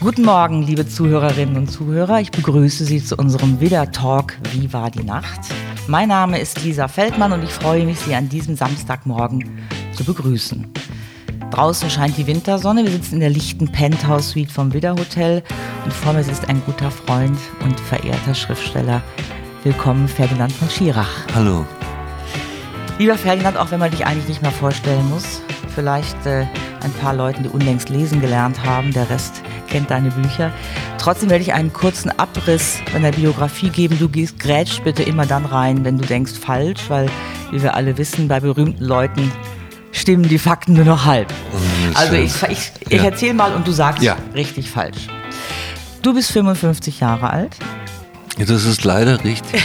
Guten Morgen, liebe Zuhörerinnen und Zuhörer. Ich begrüße Sie zu unserem Widder-Talk Wie war die Nacht? Mein Name ist Lisa Feldmann und ich freue mich, Sie an diesem Samstagmorgen zu begrüßen. Draußen scheint die Wintersonne. Wir sitzen in der lichten Penthouse-Suite vom Widder Hotel und vor mir sitzt ein guter Freund und verehrter Schriftsteller. Willkommen, Ferdinand von Schirach. Hallo. Lieber Ferdinand, auch wenn man dich eigentlich nicht mehr vorstellen muss, vielleicht äh, ein paar Leuten, die unlängst lesen gelernt haben, der Rest kennt deine Bücher. Trotzdem werde ich einen kurzen Abriss deiner Biografie geben. Du gehst, grätsch bitte immer dann rein, wenn du denkst falsch, weil, wie wir alle wissen, bei berühmten Leuten stimmen die Fakten nur noch halb. Also ich, ich, ich ja. erzähle mal und du sagst ja. richtig falsch. Du bist 55 Jahre alt. Das ist leider richtig.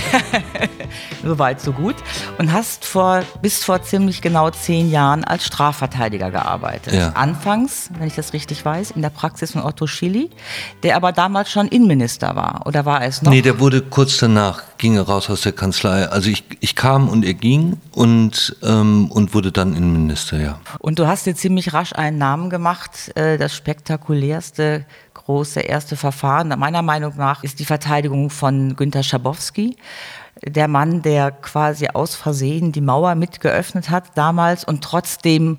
Soweit, so gut. Und hast vor, bis vor ziemlich genau zehn Jahren als Strafverteidiger gearbeitet. Ja. Anfangs, wenn ich das richtig weiß, in der Praxis von Otto Schilly, der aber damals schon Innenminister war. Oder war er es noch? Nee, der wurde kurz danach, ging er raus aus der Kanzlei. Also ich, ich kam und er ging und, ähm, und wurde dann Innenminister, ja. Und du hast dir ziemlich rasch einen Namen gemacht, äh, das spektakulärste große erste Verfahren. Meiner Meinung nach ist die Verteidigung von Günter Schabowski der Mann, der quasi aus Versehen die Mauer mitgeöffnet hat damals und trotzdem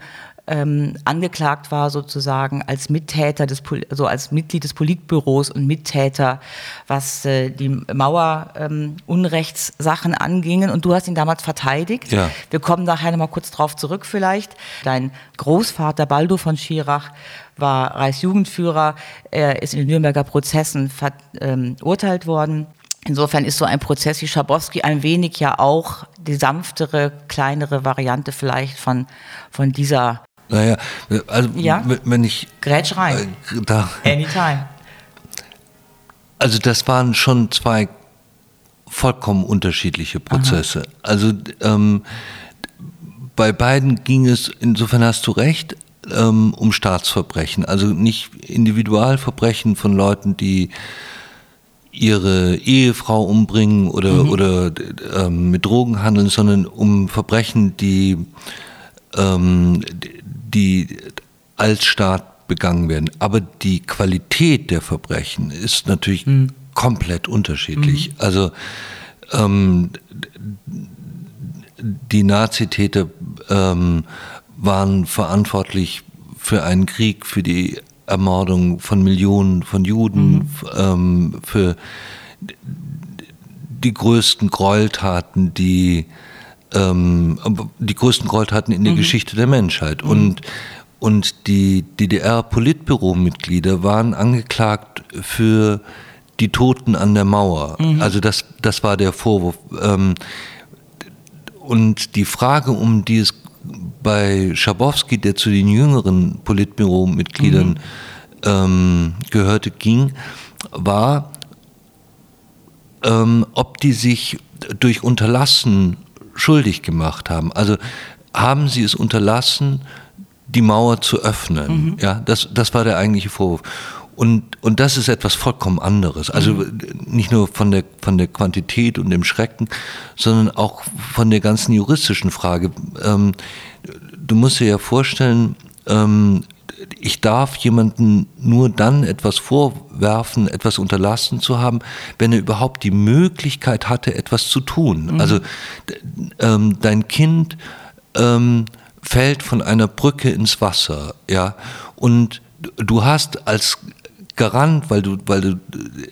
ähm, angeklagt war sozusagen als Mittäter des, also als Mitglied des Politbüros und Mittäter, was äh, die Mauer-Unrechtssachen ähm, angingen. Und du hast ihn damals verteidigt. Ja. Wir kommen nachher nochmal kurz drauf zurück vielleicht. Dein Großvater Baldo von Schirach war Reichsjugendführer. Er ist in den Nürnberger Prozessen verurteilt ähm, worden. Insofern ist so ein Prozess wie Schabowski ein wenig ja auch die sanftere, kleinere Variante vielleicht von, von dieser. Naja, also ja? wenn ich. Grätsch rein. Äh, da, Anytime. Also das waren schon zwei vollkommen unterschiedliche Prozesse. Aha. Also ähm, bei beiden ging es, insofern hast du recht, ähm, um Staatsverbrechen. Also nicht Individualverbrechen von Leuten, die ihre Ehefrau umbringen oder, mhm. oder ähm, mit Drogen handeln, sondern um Verbrechen, die, ähm, die als Staat begangen werden. Aber die Qualität der Verbrechen ist natürlich mhm. komplett unterschiedlich. Mhm. Also ähm, die Nazitäter ähm, waren verantwortlich für einen Krieg, für die Ermordung von Millionen von Juden, mhm. ähm, für die größten Gräueltaten, die, ähm, die größten Gräueltaten in der mhm. Geschichte der Menschheit. Mhm. Und, und die DDR-Politbüro-Mitglieder waren angeklagt für die Toten an der Mauer. Mhm. Also das, das war der Vorwurf. Ähm, und die Frage, um die es bei Schabowski, der zu den jüngeren Politbüro-Mitgliedern mhm. ähm, gehörte, ging, war, ähm, ob die sich durch Unterlassen schuldig gemacht haben. Also haben sie es unterlassen, die Mauer zu öffnen. Mhm. Ja, das, das war der eigentliche Vorwurf. Und, und das ist etwas vollkommen anderes. Also mhm. nicht nur von der, von der Quantität und dem Schrecken, sondern auch von der ganzen juristischen Frage. Ähm, du musst dir ja vorstellen, ähm, ich darf jemanden nur dann etwas vorwerfen, etwas unterlassen zu haben, wenn er überhaupt die Möglichkeit hatte, etwas zu tun. Mhm. Also ähm, dein Kind ähm, fällt von einer Brücke ins Wasser, ja, und du hast als Garant, weil du, weil du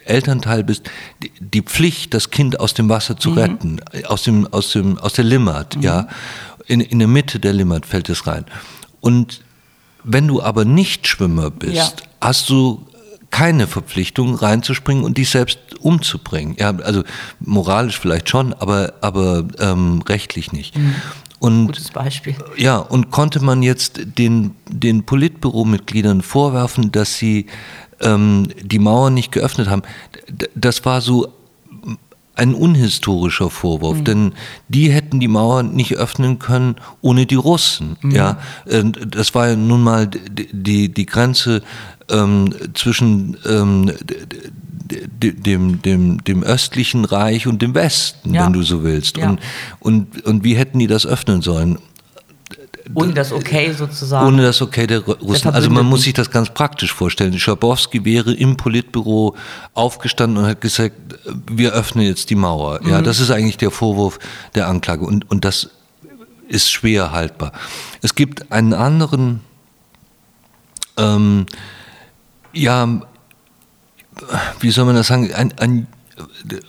Elternteil bist, die, die Pflicht, das Kind aus dem Wasser zu mhm. retten, aus dem, aus dem, aus der Limmat, mhm. ja. In, in der Mitte der Limmat fällt es rein. Und wenn du aber nicht Schwimmer bist, ja. hast du keine Verpflichtung reinzuspringen und dich selbst umzubringen. Ja, also moralisch vielleicht schon, aber, aber ähm, rechtlich nicht. Mhm. Und, Gutes Beispiel. Ja, und konnte man jetzt den, den Politbüromitgliedern vorwerfen, dass sie ähm, die Mauer nicht geöffnet haben. Das war so ein unhistorischer Vorwurf, mhm. denn die hätten die Mauer nicht öffnen können ohne die Russen. Mhm. Ja, das war ja nun mal die, die Grenze ähm, zwischen ähm, dem, dem, dem östlichen Reich und dem Westen, ja. wenn du so willst. Ja. Und, und, und wie hätten die das öffnen sollen? Ohne das Okay sozusagen. Ohne das Okay der Russen. Der also man muss sich das ganz praktisch vorstellen. Schabowski wäre im Politbüro aufgestanden und hat gesagt, wir öffnen jetzt die Mauer. Mhm. Ja, das ist eigentlich der Vorwurf der Anklage. Und, und das ist schwer haltbar. Es gibt einen anderen, ähm, ja, wie soll man das sagen, ein, ein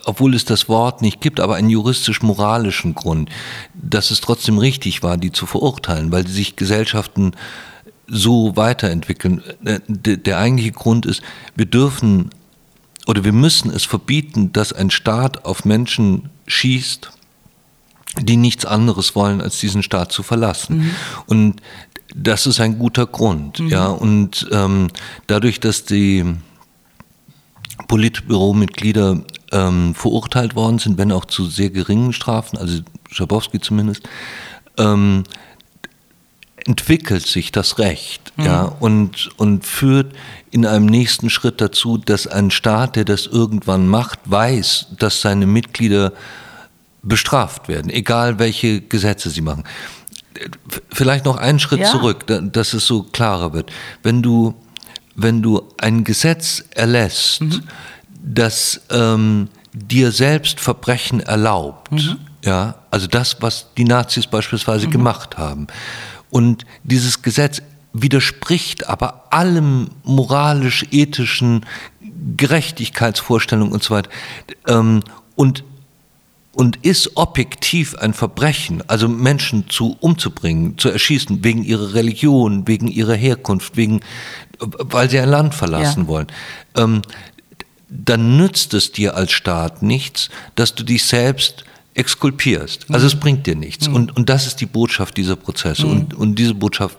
obwohl es das Wort nicht gibt, aber einen juristisch-moralischen Grund, dass es trotzdem richtig war, die zu verurteilen, weil sich Gesellschaften so weiterentwickeln. Äh, der eigentliche Grund ist, wir dürfen oder wir müssen es verbieten, dass ein Staat auf Menschen schießt, die nichts anderes wollen, als diesen Staat zu verlassen. Mhm. Und das ist ein guter Grund. Mhm. Ja, und ähm, dadurch, dass die Politbüromitglieder ähm, verurteilt worden sind, wenn auch zu sehr geringen Strafen, also Schabowski zumindest, ähm, entwickelt sich das Recht mhm. ja, und, und führt in einem nächsten Schritt dazu, dass ein Staat, der das irgendwann macht, weiß, dass seine Mitglieder bestraft werden, egal welche Gesetze sie machen. Vielleicht noch einen Schritt ja. zurück, dass es so klarer wird. Wenn du wenn du ein Gesetz erlässt, mhm. das ähm, dir selbst Verbrechen erlaubt, mhm. ja, also das, was die Nazis beispielsweise mhm. gemacht haben, und dieses Gesetz widerspricht aber allem moralisch-ethischen Gerechtigkeitsvorstellungen und so weiter, ähm, und und ist objektiv ein Verbrechen, also Menschen zu umzubringen, zu erschießen, wegen ihrer Religion, wegen ihrer Herkunft, wegen, weil sie ein Land verlassen ja. wollen, ähm, dann nützt es dir als Staat nichts, dass du dich selbst exkulpierst. Also mhm. es bringt dir nichts. Mhm. Und, und das ist die Botschaft dieser Prozesse. Mhm. Und, und diese Botschaft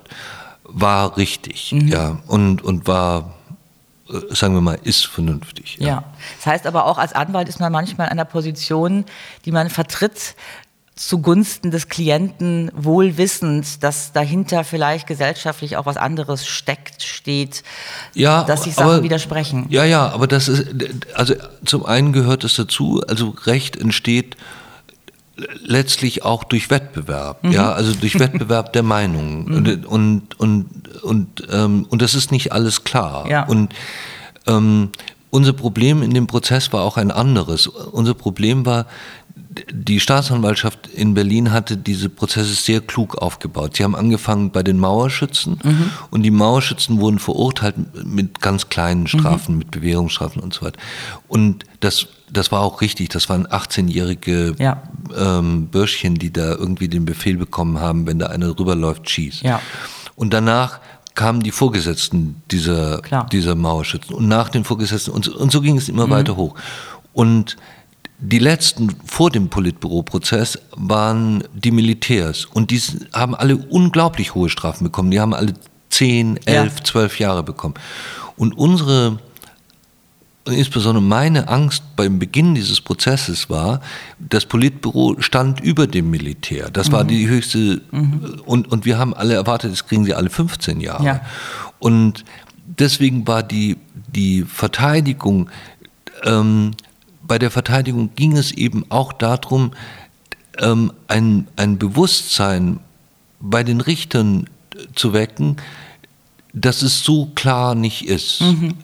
war richtig, mhm. ja, und, und war sagen wir mal, ist vernünftig. Ja. ja. Das heißt aber auch, als Anwalt ist man manchmal in einer Position, die man vertritt zugunsten des Klienten, wohl wissend, dass dahinter vielleicht gesellschaftlich auch was anderes steckt, steht, ja, dass sich Sachen aber, widersprechen. Ja, ja, aber das ist, also zum einen gehört es dazu, also Recht entsteht letztlich auch durch Wettbewerb, mhm. ja, also durch Wettbewerb der Meinungen mhm. und und und und, ähm, und das ist nicht alles klar. Ja. Und ähm, unser Problem in dem Prozess war auch ein anderes. Unser Problem war, die Staatsanwaltschaft in Berlin hatte diese Prozesse sehr klug aufgebaut. Sie haben angefangen bei den Mauerschützen mhm. und die Mauerschützen wurden verurteilt mit ganz kleinen Strafen, mhm. mit Bewährungsstrafen und so weiter. Und das, das war auch richtig. Das waren 18-jährige ja. ähm, Bürschchen, die da irgendwie den Befehl bekommen haben, wenn da einer rüberläuft, schießt. Ja. Und danach kamen die Vorgesetzten dieser, dieser Mauerschützen und nach den Vorgesetzten und, und so ging es immer mhm. weiter hoch. Und die letzten vor dem Politbüro-Prozess waren die Militärs und die haben alle unglaublich hohe Strafen bekommen. Die haben alle 10, 11, ja. 12 Jahre bekommen. Und unsere, insbesondere meine Angst beim Beginn dieses Prozesses war, das Politbüro stand über dem Militär. Das mhm. war die höchste, mhm. und, und wir haben alle erwartet, das kriegen sie alle 15 Jahre. Ja. Und deswegen war die, die Verteidigung ähm, bei der Verteidigung ging es eben auch darum, ähm, ein, ein Bewusstsein bei den Richtern zu wecken, dass es so klar nicht ist, mhm.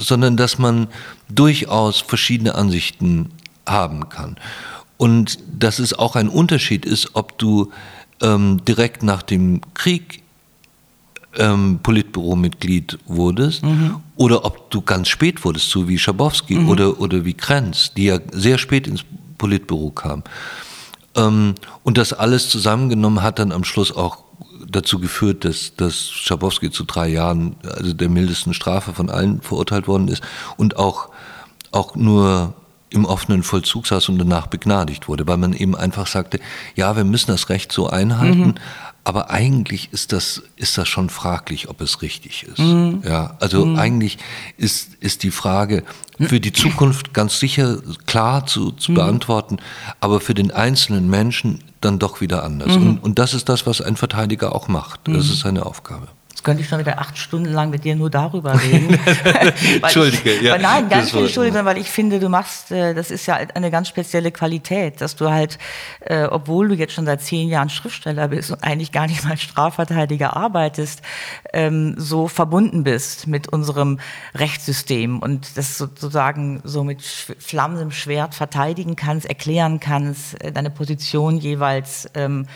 Sondern dass man durchaus verschiedene Ansichten haben kann. Und dass es auch ein Unterschied ist, ob du ähm, direkt nach dem Krieg ähm, Politbüro-Mitglied wurdest mhm. oder ob du ganz spät wurdest, so wie Schabowski mhm. oder, oder wie Krenz, die ja sehr spät ins Politbüro kamen. Ähm, und das alles zusammengenommen hat dann am Schluss auch dazu geführt, dass, dass Schabowski zu drei Jahren, also der mildesten Strafe von allen verurteilt worden ist und auch, auch nur im offenen Vollzug saß und danach begnadigt wurde, weil man eben einfach sagte, ja, wir müssen das Recht so einhalten, mhm. Aber eigentlich ist das, ist das schon fraglich, ob es richtig ist. Mhm. Ja, also mhm. eigentlich ist, ist die Frage für die Zukunft ganz sicher klar zu, zu mhm. beantworten, aber für den einzelnen Menschen dann doch wieder anders. Mhm. Und, und das ist das, was ein Verteidiger auch macht. Das mhm. ist seine Aufgabe. Jetzt könnte ich schon wieder acht Stunden lang mit dir nur darüber reden. Entschuldige, ich, ja. Nein, gar nicht Entschuldigung, weil ich finde, du machst, äh, das ist ja eine ganz spezielle Qualität, dass du halt, äh, obwohl du jetzt schon seit zehn Jahren Schriftsteller bist und eigentlich gar nicht mal Strafverteidiger arbeitest, ähm, so verbunden bist mit unserem Rechtssystem und das sozusagen so mit flammendem Schwert verteidigen kannst, erklären kannst, äh, deine Position jeweils ähm,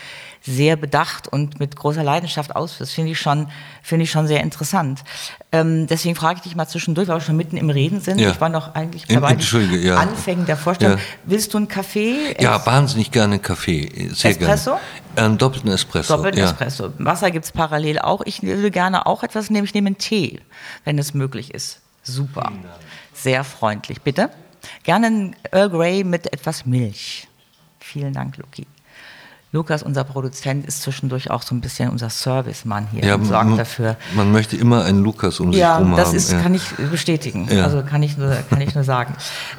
sehr bedacht und mit großer Leidenschaft ausführst, finde ich schon, finde ich schon sehr interessant. Ähm, deswegen frage ich dich mal zwischendurch, weil wir schon mitten im Reden sind. Ja. Ich war noch eigentlich bei den ja. Anfängen der Vorstellung. Ja. Willst du einen Kaffee? Ja, wahnsinnig gerne Kaffee. Sehr Espresso? Gerne. Einen doppelten Espresso. Doppelten ja. Espresso. Wasser gibt es parallel auch. Ich würde gerne auch etwas nehmen. Ich nehme einen Tee, wenn es möglich ist. Super. Sehr freundlich. Bitte? Gerne einen Earl Grey mit etwas Milch. Vielen Dank, Luki. Lukas, unser Produzent, ist zwischendurch auch so ein bisschen unser Servicemann hier ja, und sorgt man, dafür. Man möchte immer einen Lukas um ja, sich herum das ist, ja. kann ich bestätigen. Ja. Also kann ich nur, kann ich nur sagen.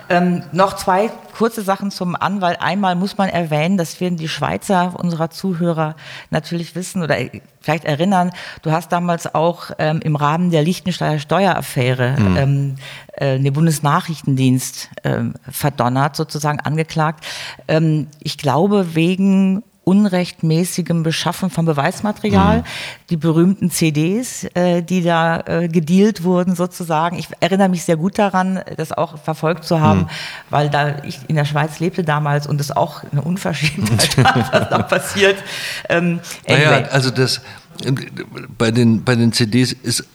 Ähm, noch zwei kurze Sachen zum Anwalt. Einmal muss man erwähnen, dass wir die Schweizer unserer Zuhörer natürlich wissen oder vielleicht erinnern. Du hast damals auch ähm, im Rahmen der Liechtensteiner Steueraffäre mhm. ähm, äh, den Bundesnachrichtendienst ähm, verdonnert, sozusagen angeklagt. Ähm, ich glaube wegen unrechtmäßigem Beschaffen von Beweismaterial, mhm. die berühmten CDs, äh, die da äh, gedealt wurden sozusagen. Ich erinnere mich sehr gut daran, das auch verfolgt zu haben, mhm. weil da ich in der Schweiz lebte damals und es auch eine Unverschämtheit war, was da passiert. Ähm, anyway. Naja, also das bei den bei den CDs ist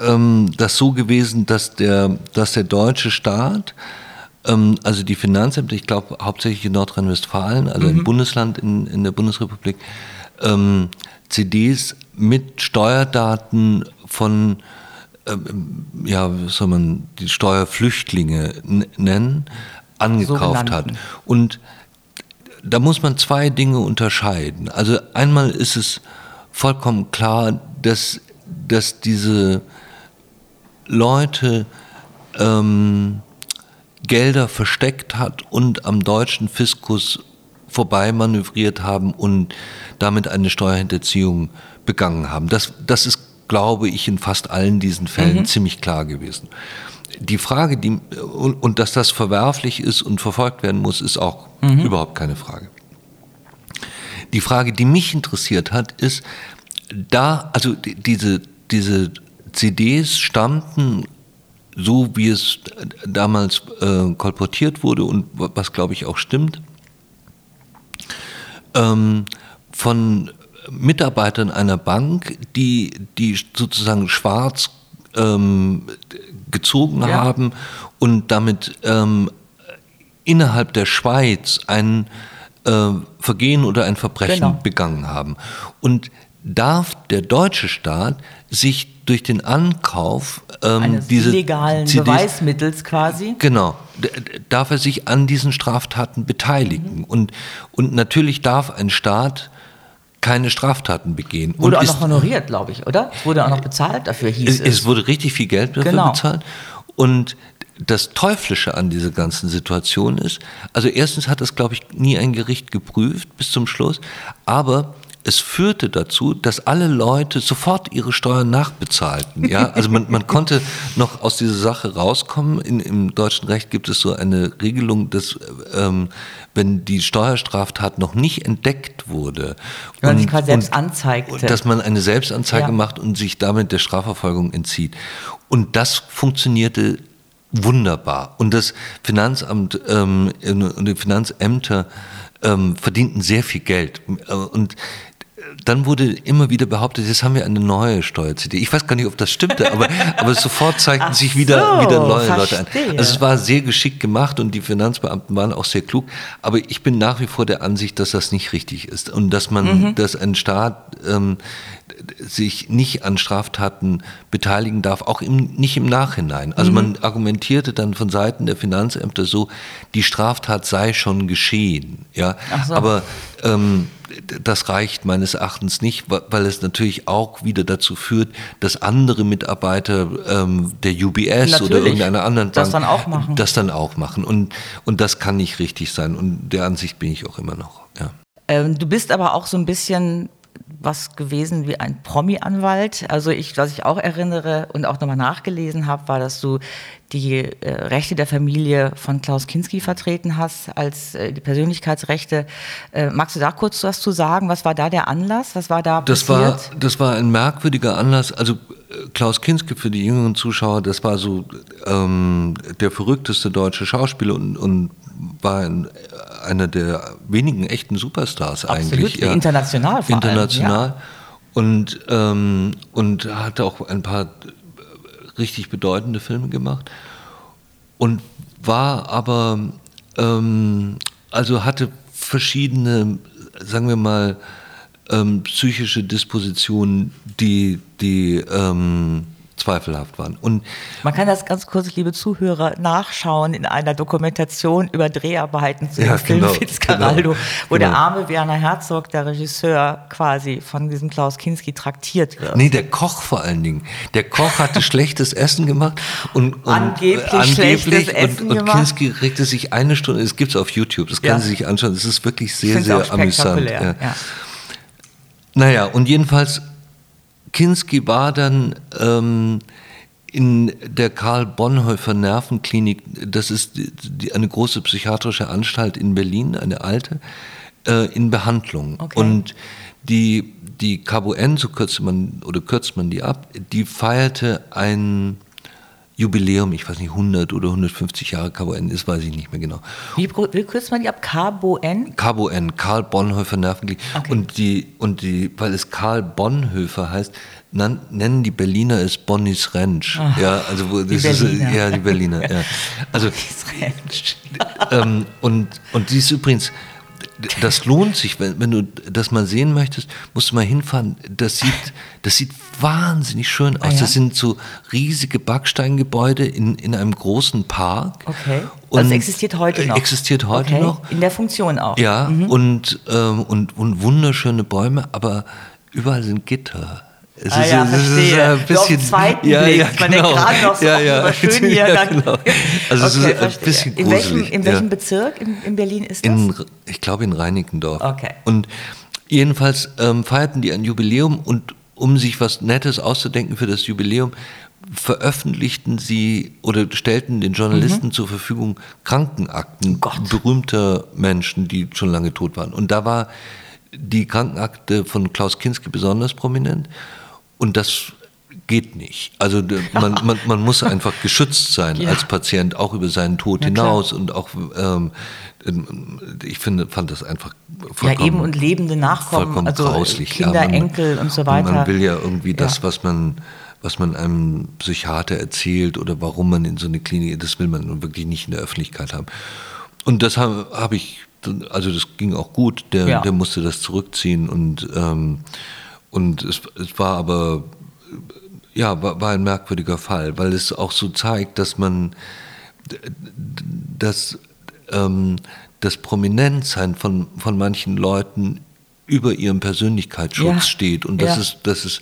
ähm, das so gewesen, dass der dass der deutsche Staat ähm, also die Finanzämter, ich glaube hauptsächlich in Nordrhein-Westfalen, also mhm. im Bundesland in, in der Bundesrepublik, ähm, CDs mit Steuerdaten von, ähm, ja, wie soll man die Steuerflüchtlinge nennen, angekauft hat. Und da muss man zwei Dinge unterscheiden. Also einmal ist es vollkommen klar, dass, dass diese Leute ähm, Gelder versteckt hat und am deutschen Fiskus vorbei manövriert haben und damit eine Steuerhinterziehung begangen haben. Das, das ist, glaube ich, in fast allen diesen Fällen mhm. ziemlich klar gewesen. Die Frage, die, und, und, dass das verwerflich ist und verfolgt werden muss, ist auch mhm. überhaupt keine Frage. Die Frage, die mich interessiert hat, ist, da, also diese, diese CDs stammten so wie es damals äh, kolportiert wurde und was glaube ich auch stimmt, ähm, von Mitarbeitern einer Bank, die, die sozusagen schwarz ähm, gezogen ja. haben und damit ähm, innerhalb der Schweiz ein äh, Vergehen oder ein Verbrechen genau. begangen haben. Und darf der deutsche Staat sich durch den Ankauf ähm, eines diese illegalen CDs, Beweismittels quasi. Genau, darf er sich an diesen Straftaten beteiligen. Mhm. Und, und natürlich darf ein Staat keine Straftaten begehen. Wurde und auch noch honoriert, glaube ich, oder? Es wurde auch noch bezahlt dafür, hieß es. Es, wurde richtig viel Geld dafür genau. bezahlt. Und das Teuflische an dieser ganzen Situation ist, also erstens hat das, glaube ich, nie ein Gericht geprüft bis zum Schluss, aber es führte dazu, dass alle Leute sofort ihre Steuern nachbezahlten. Ja, also man, man konnte noch aus dieser Sache rauskommen. In, Im deutschen Recht gibt es so eine Regelung, dass ähm, wenn die Steuerstraftat noch nicht entdeckt wurde wenn man sich quasi selbst anzeigt, dass man eine Selbstanzeige ja. macht und sich damit der Strafverfolgung entzieht. Und das funktionierte wunderbar. Und das Finanzamt ähm, und die Finanzämter ähm, verdienten sehr viel Geld. Und dann wurde immer wieder behauptet, jetzt haben wir eine neue Steuer-CD. Ich weiß gar nicht, ob das stimmte, aber, aber sofort zeigten Ach sich wieder, so, wieder neue verstehe. Leute ein. Also es war sehr geschickt gemacht und die Finanzbeamten waren auch sehr klug. Aber ich bin nach wie vor der Ansicht, dass das nicht richtig ist und dass man, mhm. dass ein Staat ähm, sich nicht an Straftaten beteiligen darf, auch im, nicht im Nachhinein. Also mhm. man argumentierte dann von Seiten der Finanzämter so, die Straftat sei schon geschehen. Ja, so. aber ähm, das reicht meines Erachtens nicht, weil es natürlich auch wieder dazu führt, dass andere Mitarbeiter ähm, der UBS natürlich, oder irgendeiner anderen Bank das dann auch machen. Das dann auch machen. Und, und das kann nicht richtig sein. Und der Ansicht bin ich auch immer noch. Ja. Ähm, du bist aber auch so ein bisschen was gewesen wie ein Promi-Anwalt. Also ich, was ich auch erinnere und auch nochmal nachgelesen habe, war, dass du die äh, Rechte der Familie von Klaus Kinski vertreten hast, als äh, die Persönlichkeitsrechte. Äh, magst du da kurz was zu sagen? Was war da der Anlass? Was war da das passiert? War, das war ein merkwürdiger Anlass. Also äh, Klaus Kinski für die jüngeren Zuschauer, das war so ähm, der verrückteste deutsche Schauspieler und, und war ein, einer der wenigen echten Superstars Absolut, eigentlich. Ja. International vor International. Allem, ja. Und, ähm, und hatte auch ein paar richtig bedeutende Filme gemacht. Und war aber, ähm, also hatte verschiedene, sagen wir mal, ähm, psychische Dispositionen, die, die ähm, zweifelhaft waren. Und Man kann das ganz kurz, liebe Zuhörer, nachschauen in einer Dokumentation über Dreharbeiten zu Ja, dem Film genau, Fitzcarraldo, genau, wo der genau. arme Werner Herzog, der Regisseur, quasi von diesem Klaus Kinski traktiert wird. Nee, der Koch vor allen Dingen. Der Koch hatte schlechtes Essen gemacht und, und Angeblich äh, schlechtes und, Essen und gemacht. Kinski regte sich eine Stunde, es gibt es auf YouTube, das Ja. können Sie sich anschauen, es ist wirklich Ich sehr, sehr amüsant. Ja. Ja. Naja, und jedenfalls, Kinski war dann ähm, in der Karl Bonhoeffer Nervenklinik, das ist die, die, eine große psychiatrische Anstalt in Berlin, eine alte, äh, in Behandlung. Okay. Und die, die KBN, so kürzt man, oder kürzt man die ab, die feierte ein Jubiläum, ich weiß nicht, 100 oder 150 Jahre KBN ist, weiß ich nicht mehr genau. Wie, wie kürzt man die ab? K-Bo-N? KBN, Karl Bonhoeffer Nervenklinik. Okay. Und die, und die, weil es Karl Bonhoeffer heißt, nan, nennen die Berliner es Bonnis Rentsch. Ja, also wo, das ist, ja, die Berliner, ja. Also, ähm, und, und die ist übrigens, das lohnt sich, wenn, wenn du das mal sehen möchtest, musst du mal hinfahren. Das sieht, das sieht wahnsinnig schön aus. Ah, ja? Das sind so riesige Backsteingebäude in, in einem großen Park. Okay. Und Also existiert heute noch. Existiert heute okay. noch. In der Funktion auch. Ja, und, ähm, und, und wunderschöne Bäume, aber überall sind Gitter. Es Ah ja, es verstehe. ein So bisschen, den zweiten ja, Blick. ja, Man genau. denkt gerade noch so, ja, ja. schön hier. ja, genau. Also es Okay, ist ein verstehe. bisschen in welchem, gruselig. in welchem ja. Bezirk in, in Berlin ist das? In, ich glaube in Reinickendorf. Okay. Und jedenfalls ähm, feierten die ein Jubiläum und um sich was Nettes auszudenken für das Jubiläum, veröffentlichten sie oder stellten den Journalisten zur Verfügung Krankenakten Gott. berühmter Menschen, die schon lange tot waren. Und da war die Krankenakte von Klaus Kinski besonders prominent. Und das geht nicht. Also man, man, man muss einfach geschützt sein Ja. als Patient, auch über seinen Tod klar. hinaus. Und auch, ähm, ich finde, fand das einfach ja, vollkommen, eben und lebende Nachkommen, vollkommen also grauslich. Kinder, ja, man, Enkel und so weiter. Man will ja irgendwie das, Ja. was man was man einem Psychiater erzählt oder warum man in so eine Klinik, das will man nun wirklich nicht in der Öffentlichkeit haben. Und das habe hab ich, also das ging auch gut, der, Ja. der musste das zurückziehen und, ähm, und es, es war aber, ja, war, war ein merkwürdiger Fall, weil es auch so zeigt, dass man, dass ähm, das Prominentsein von, von manchen Leuten über ihrem Persönlichkeitsschutz Ja. steht und das Ja. ist, das ist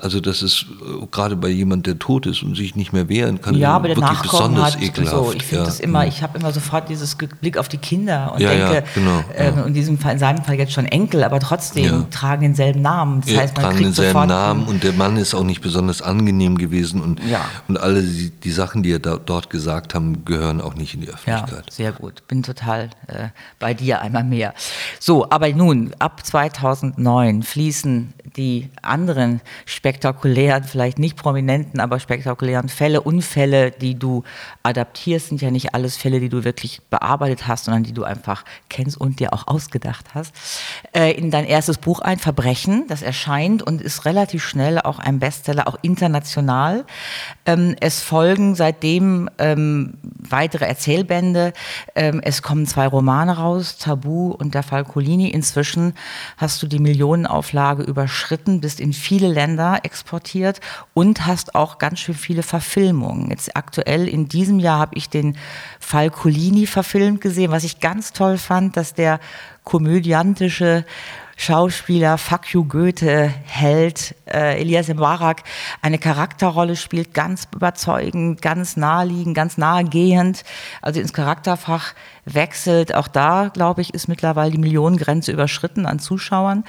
also das ist äh, gerade bei jemand, der tot ist und sich nicht mehr wehren kann, ja, aber der wirklich Nachkommen besonders hat ekelhaft. so. Ich finde ja. das immer, ich habe immer sofort dieses Blick auf die Kinder und Ja, ja, denke, genau, ähm, ja. in diesem Fall, in seinem Fall jetzt schon Enkel, aber trotzdem Ja. tragen denselben Namen. Das Ja, heißt, man tragen kriegt denselben sofort Namen und der Mann ist auch nicht besonders angenehm gewesen und, Ja. und alle die, die Sachen, die er da, dort gesagt haben, gehören auch nicht in die Ja, Öffentlichkeit. sehr gut. Bin total äh, bei dir einmal mehr. So, aber nun, ab 2009 fließen die anderen spektakulären, vielleicht nicht prominenten, aber spektakulären Fälle, Unfälle, die du adaptierst, sind ja nicht alles Fälle, die du wirklich bearbeitet hast, sondern die du einfach kennst und dir auch ausgedacht hast, äh, in dein erstes Buch ein, Verbrechen, das erscheint und ist relativ schnell auch ein Bestseller, auch international. Ähm, es folgen seitdem ähm, weitere Erzählbände. Ähm, es kommen zwei Romane raus, Tabu und der Fall Colini. Inzwischen hast du die Millionenauflage überschritten, bist in viele Länder exportiert und hast auch ganz schön viele Verfilmungen. Jetzt aktuell in diesem Jahr habe ich den Fall Colini verfilmt gesehen, was ich ganz toll fand, dass der komödiantische Schauspieler, you Goethe, Held, äh, Elias Mbarak eine Charakterrolle spielt, ganz überzeugend, ganz naheliegend, ganz nahegehend, also ins Charakterfach wechselt. Auch da, glaube ich, ist mittlerweile die Millionengrenze überschritten an Zuschauern.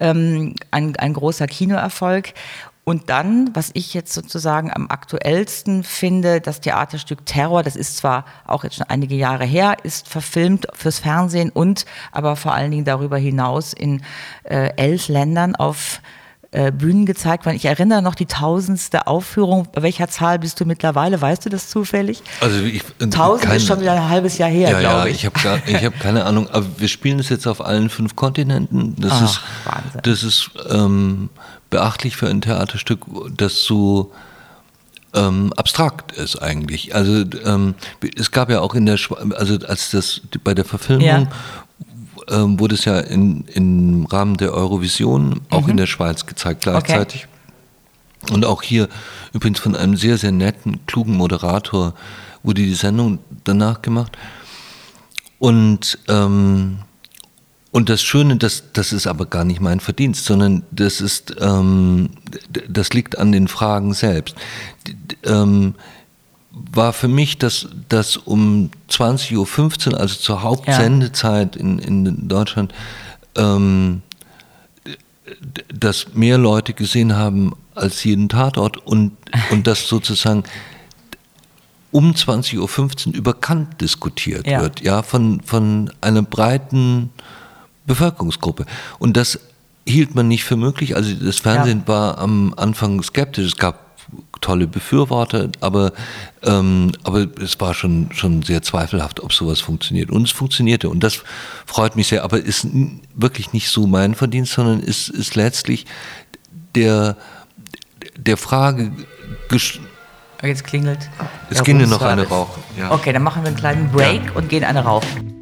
Ähm, ein, ein großer Kinoerfolg. Und dann, was ich jetzt sozusagen am aktuellsten finde, das Theaterstück Terror, das ist zwar auch jetzt schon einige Jahre her, ist verfilmt fürs Fernsehen und aber vor allen Dingen darüber hinaus in äh, elf Ländern auf äh, Bühnen gezeigt worden. Ich erinnere noch die tausendste Aufführung. Bei welcher Zahl bist du mittlerweile? Weißt du das zufällig? Also ich, äh, Tausend kein, ist schon wieder ein halbes Jahr her, ja, glaube ja, ich. Ich habe hab keine Ahnung. Aber wir spielen es jetzt auf allen fünf Kontinenten. Das Ach, ist, Wahnsinn. Das ist ähm, beachtlich für ein Theaterstück, das so ähm, abstrakt ist eigentlich. Also ähm, es gab ja auch in der, Schwe also als das bei der Verfilmung ja ähm, wurde es ja in, im Rahmen der Eurovision auch mhm. in der Schweiz gezeigt gleichzeitig. Okay. Und auch hier übrigens von einem sehr, sehr netten, klugen Moderator wurde die Sendung danach gemacht. Und, ähm, und das Schöne, das, das ist aber gar nicht mein Verdienst, sondern das ist, ähm, das liegt an den Fragen selbst. Die, ähm, war für mich, dass, dass um 20.15 Uhr, also zur Hauptsendezeit ja. in, in Deutschland, ähm, dass mehr Leute gesehen haben als jeden Tatort und, und dass sozusagen um 20.15 Uhr über Kant diskutiert ja. wird, ja, von, von einer breiten Bevölkerungsgruppe. Und das hielt man nicht für möglich. Also das Fernsehen ja. war am Anfang skeptisch. Es gab tolle Befürworter, aber, ähm, aber es war schon, schon sehr zweifelhaft, ob sowas funktioniert. Und es funktionierte und das freut mich sehr, aber ist wirklich nicht so mein Verdienst, sondern ist, ist letztlich der, der Frage. Jetzt klingelt. Es ginge noch eine rauchen. Ja. Okay, dann machen wir einen kleinen Break ja. und gehen eine rauchen.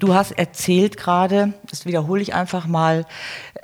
Du hast erzählt gerade, das wiederhole ich einfach mal,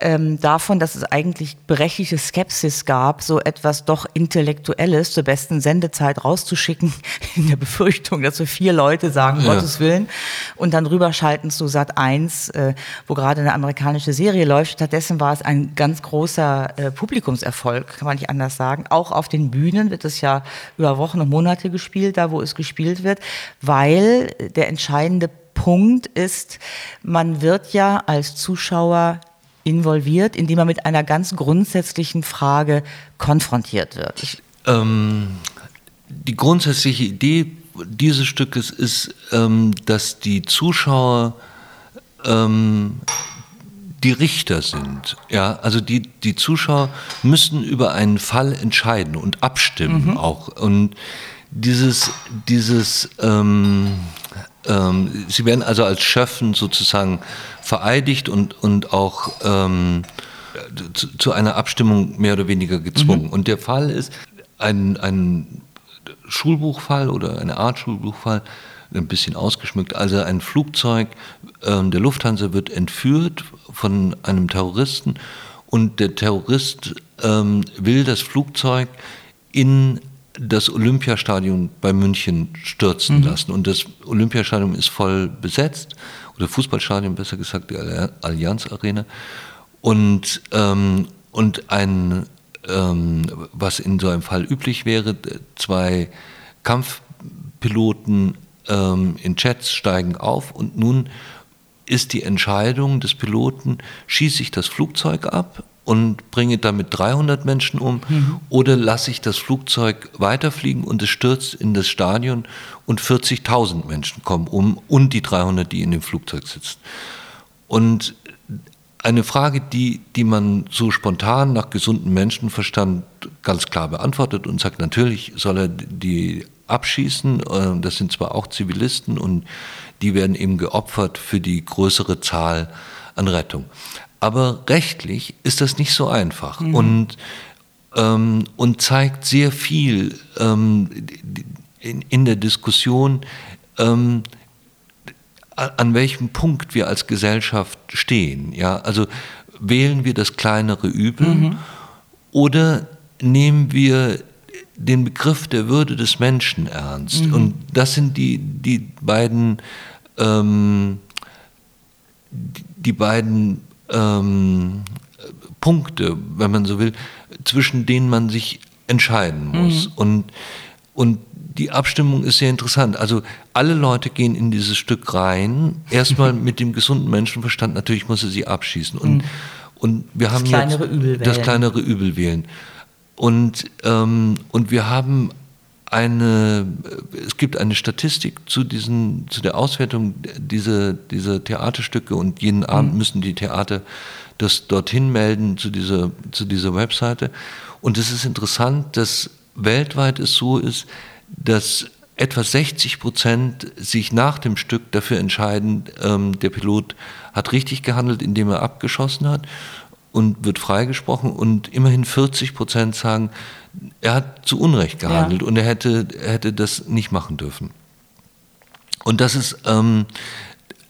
ähm, davon, dass es eigentlich berechtigte Skepsis gab, so etwas doch Intellektuelles zur besten Sendezeit rauszuschicken, in der Befürchtung, dass so vier Leute sagen, ja. Gottes Willen, und dann rüberschalten zu Sat 1, äh, wo gerade eine amerikanische Serie läuft. Stattdessen war es ein ganz großer äh, Publikumserfolg, kann man nicht anders sagen. Auch auf den Bühnen wird es ja über Wochen und Monate gespielt, da wo es gespielt wird, weil der entscheidende Punkt ist, man wird ja als Zuschauer involviert, indem man mit einer ganz grundsätzlichen Frage konfrontiert wird. Ich ähm, die grundsätzliche Idee dieses Stückes ist, ähm, dass die Zuschauer ähm, die Richter sind. Ja, also die, die Zuschauer müssen über einen Fall entscheiden und abstimmen mhm. auch. Und dieses, dieses ähm, ähm, sie werden also als Schöffen sozusagen vereidigt und, und auch ähm, zu, zu, einer Abstimmung mehr oder weniger gezwungen. Mhm. Und der Fall ist ein, ein Schulbuchfall oder eine Art Schulbuchfall, ein bisschen ausgeschmückt. Also ein Flugzeug ähm, der Lufthansa wird entführt von einem Terroristen und der Terrorist ähm, will das Flugzeug in das Olympiastadion bei München stürzen mhm. lassen. Und das Olympiastadion ist voll besetzt, oder Fußballstadion besser gesagt, die Allianz Arena. Und, ähm, und ein, ähm, was in so einem Fall üblich wäre, zwei Kampfpiloten ähm, in Jets steigen auf und nun ist die Entscheidung des Piloten, schieße ich das Flugzeug ab und bringe damit 300 Menschen um mhm. oder lasse ich das Flugzeug weiterfliegen und es stürzt in das Stadion und 40.000 Menschen kommen um und die 300, die in dem Flugzeug sitzen. Und eine Frage, die, die man so spontan nach gesundem Menschenverstand ganz klar beantwortet und sagt, natürlich soll er die abschießen. Äh, das sind zwar auch Zivilisten und die werden eben geopfert für die größere Zahl an Rettung. Aber rechtlich ist das nicht so einfach mhm. und, ähm, und zeigt sehr viel ähm, in, in, der Diskussion, ähm, an welchem Punkt wir als Gesellschaft stehen. Ja? Also wählen wir das kleinere Übel mhm. oder nehmen wir den Begriff der Würde des Menschen ernst. Mhm. Und das sind die, die beiden, ähm, die beiden ähm, Punkte, wenn man so will, zwischen denen man sich entscheiden muss. Mhm. Und, und die Abstimmung ist sehr interessant. Also alle Leute gehen in dieses Stück rein, erstmal mit dem gesunden Menschenverstand, natürlich muss er sie abschießen. Und, mhm. und wir haben das kleinere jetzt Übel wählen. das kleinere Übel wählen. Und, ähm, und wir haben eine, es gibt eine Statistik zu, diesen, zu der Auswertung dieser, dieser Theaterstücke und jeden Abend mhm. müssen die Theater das dorthin melden zu dieser, zu dieser Webseite. Und es ist interessant, dass weltweit es so ist, dass etwa 60 Prozent sich nach dem Stück dafür entscheiden, ähm, der Pilot hat richtig gehandelt, indem er abgeschossen hat und wird freigesprochen und immerhin 40 Prozent sagen, er hat zu Unrecht gehandelt ja. und er hätte, er hätte das nicht machen dürfen. Und das ist... Ähm,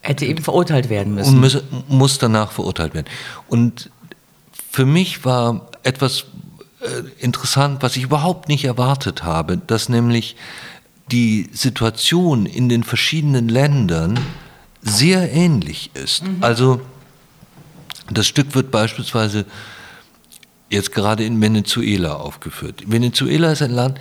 hätte eben verurteilt werden müssen. Und muss, muss danach verurteilt werden. Und für mich war etwas äh, interessant, was ich überhaupt nicht erwartet habe, dass nämlich die Situation in den verschiedenen Ländern sehr ähnlich ist. Mhm. Also das Stück wird beispielsweise jetzt gerade in Venezuela aufgeführt. Venezuela ist ein Land,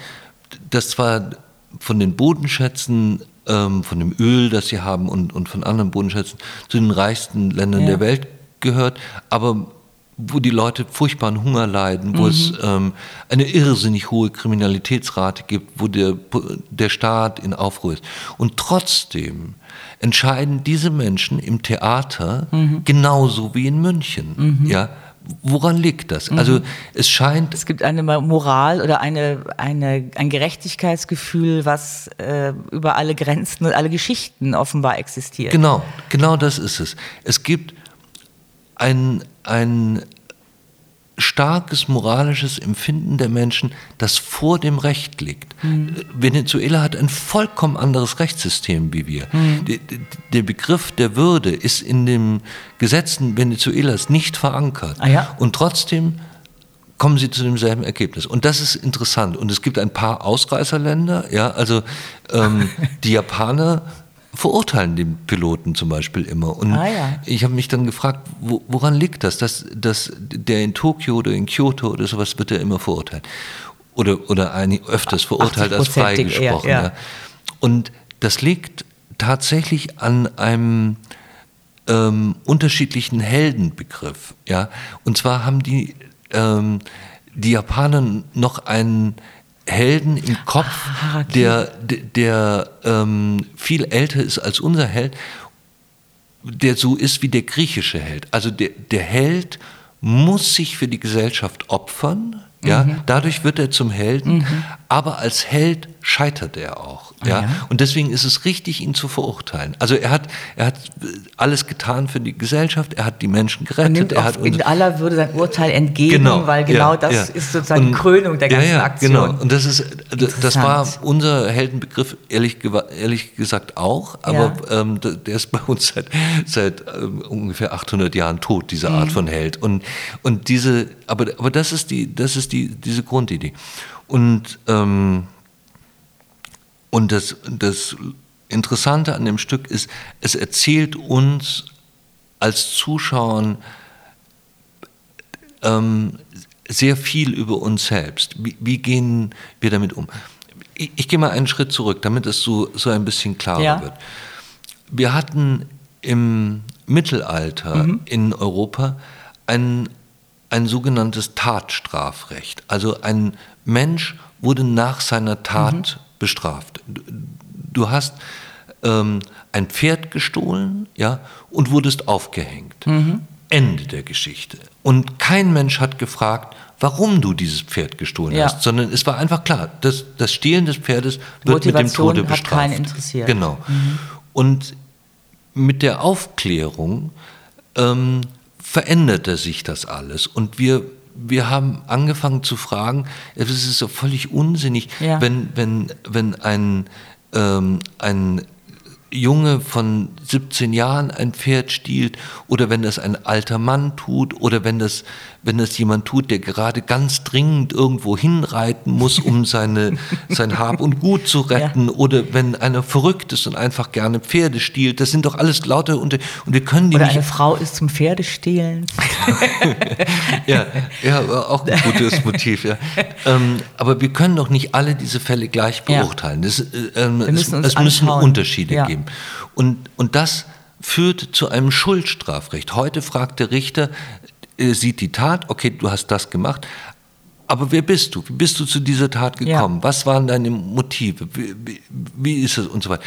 das zwar von den Bodenschätzen, ähm, von dem Öl, das sie haben und, und von anderen Bodenschätzen zu den reichsten Ländern ja. der Welt gehört, aber wo die Leute furchtbaren Hunger leiden, wo mhm. es ähm, eine irrsinnig hohe Kriminalitätsrate gibt, wo der, der Staat in Aufruhr ist. Und trotzdem entscheiden diese Menschen im Theater mhm. genauso wie in München. Mhm. Ja, woran liegt das? Mhm. Also es scheint. Es gibt eine Moral oder eine, eine, ein Gerechtigkeitsgefühl, was äh, über alle Grenzen und alle Geschichten offenbar existiert. Genau, genau das ist es. Es gibt ein, ein starkes moralisches Empfinden der Menschen, das vor dem Recht liegt. Mhm. Venezuela hat ein vollkommen anderes Rechtssystem wie wir. Mhm. Der, der, Begriff der Würde ist in den Gesetzen Venezuelas nicht verankert. Ah, ja? Und trotzdem kommen sie zu demselben Ergebnis. Und das ist interessant. Und es gibt ein paar Ausreißerländer, ja, also ähm, die Japaner verurteilen den Piloten zum Beispiel immer. Und ah, ja. ich habe mich dann gefragt, wo, woran liegt das, dass, dass der in Tokio oder in Kyoto oder sowas wird er immer verurteilt. Oder, oder ein, öfters verurteilt als freigesprochen. Ja. Ja. Und das liegt tatsächlich an einem ähm, unterschiedlichen Heldenbegriff. Ja? Und zwar haben die, ähm, die Japaner noch einen Helden im Kopf, ah, okay. der, der, der ähm, viel älter ist als unser Held, der so ist wie der griechische Held. Also der, der Held muss sich für die Gesellschaft opfern, ja, mhm. dadurch wird er zum Helden, mhm. Aber als Held scheitert er auch. Ah, ja? ja? Und deswegen ist es richtig, ihn zu verurteilen. Also er hat, er hat alles getan für die Gesellschaft, er hat die Menschen gerettet. Er, er hat in aller Würde sein Urteil entgegen, genau, weil genau ja, das ja. ist sozusagen und, die Krönung der ganzen Aktion. Genau, und das ist das war unser Heldenbegriff, ehrlich, ehrlich gesagt auch, aber ähm, der ist bei uns seit, seit ähm, ungefähr 800 Jahren tot, diese Art mhm. von Held. Und, und diese, aber, aber das ist die, das ist die, diese Grundidee. Und ähm, und das, das Interessante an dem Stück ist, es erzählt uns als Zuschauern ähm, sehr viel über uns selbst. Wie, wie, gehen wir damit um? Ich, ich, gehe mal einen Schritt zurück, damit es so, so ein bisschen klarer ja. wird. Wir hatten im Mittelalter mhm. in Europa ein, ein sogenanntes Tatstrafrecht. Also ein Mensch wurde nach seiner Tat mhm bestraft. Du hast ähm, ein Pferd gestohlen ja, und wurdest aufgehängt. Mhm. Ende der Geschichte. Und kein Mensch hat gefragt, warum du dieses Pferd gestohlen ja. hast, sondern es war einfach klar, das, das Stehlen des Pferdes wird mit dem Tode bestraft. Hat keinen interessiert. Genau. Mhm. Und mit der Aufklärung ähm, veränderte sich das alles und wir wir haben angefangen zu fragen, es ist so völlig unsinnig, ja. wenn, wenn, wenn ein, ähm, ein Junge von 17 Jahren ein Pferd stiehlt oder wenn das ein alter Mann tut oder wenn das, wenn das jemand tut, der gerade ganz dringend irgendwo hinreiten muss, um seine, sein Hab und Gut zu retten ja. oder wenn einer verrückt ist und einfach gerne Pferde stiehlt. Das sind doch alles lauter und, und wir können die Oder nicht eine Frau ist zum Pferdestehlen. ja, ja, auch ein gutes Motiv, ja. Ähm, aber wir können doch nicht alle diese Fälle gleich beurteilen. Das, äh, ähm, es, es müssen Unterschiede ja. geben. Und, und das führt zu einem Schuldstrafrecht. Heute fragt der Richter, sieht die Tat, okay, du hast das gemacht, aber wer bist du? Wie bist du zu dieser Tat gekommen? Ja. Was waren deine Motive? Wie, wie, wie, ist es und so weiter?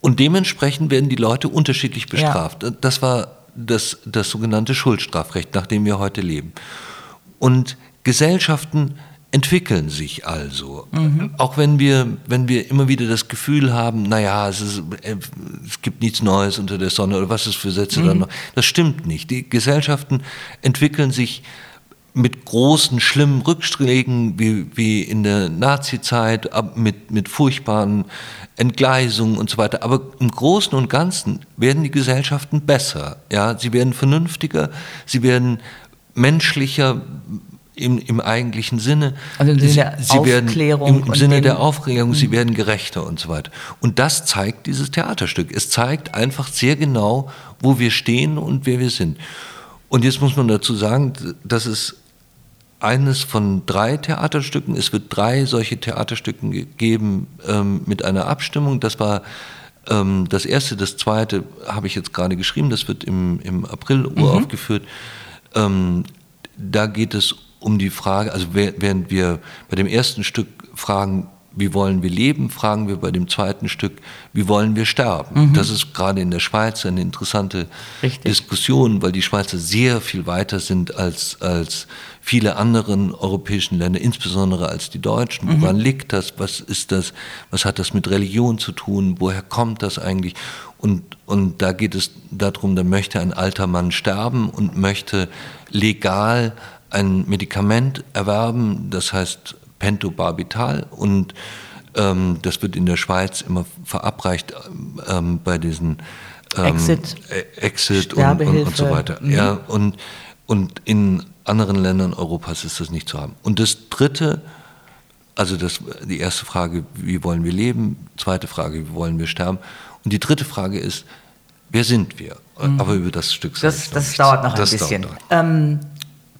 Und dementsprechend werden die Leute unterschiedlich bestraft. Ja. Das war das, das sogenannte Schuldstrafrecht, nach dem wir heute leben. Und Gesellschaften entwickeln sich also. Mhm. Auch wenn wir, wenn wir immer wieder das Gefühl haben, naja, es, ist, äh, es gibt nichts Neues unter der Sonne oder was ist für Sätze mhm. dann noch. Das stimmt nicht. Die Gesellschaften entwickeln sich mit großen, schlimmen Rückschlägen wie, wie in der Nazi-Zeit, mit, mit furchtbaren Entgleisungen und so weiter. Aber im Großen und Ganzen werden die Gesellschaften besser. Ja? Sie werden vernünftiger, sie werden menschlicher, im, im eigentlichen Sinne. Also im Sinne der sie, Aufklärung. Werden, Im Sinne der Aufklärung, sie mhm. werden gerechter und so weiter. Und das zeigt dieses Theaterstück. Es zeigt einfach sehr genau, wo wir stehen und wer wir sind. Und jetzt muss man dazu sagen, dass es eines von drei Theaterstücken. Es wird drei solche Theaterstücken geben ähm, mit einer Abstimmung. Das war ähm, das erste, das zweite habe ich jetzt gerade geschrieben. Das wird im, im April mhm. uraufgeführt. Ähm, da geht es um die Frage, also während wir bei dem ersten Stück fragen, wie wollen wir leben, fragen wir bei dem zweiten Stück, wie wollen wir sterben. Mhm. Das ist gerade in der Schweiz eine interessante Richtig. Diskussion, weil die Schweizer sehr viel weiter sind als, als viele anderen europäischen Länder, insbesondere als die Deutschen. Mhm. Woran liegt das? Was ist das? Was hat das mit Religion zu tun? Woher kommt das eigentlich? Und, und da geht es darum, da möchte ein alter Mann sterben und möchte legal ein Medikament erwerben, das heißt Pentobarbital und ähm, das wird in der Schweiz immer verabreicht ähm, bei diesen ähm, Exit, e-, Exit und, und, und, so weiter. Mhm. Ja, und, und in anderen Ländern Europas ist das nicht zu haben. Und das Dritte, also das, die erste Frage, wie wollen wir leben? Zweite Frage, wie wollen wir sterben? Und die dritte Frage ist, wer sind wir? Mhm. Aber über das Stück Das, das dauert noch ein bisschen. Noch. Ähm,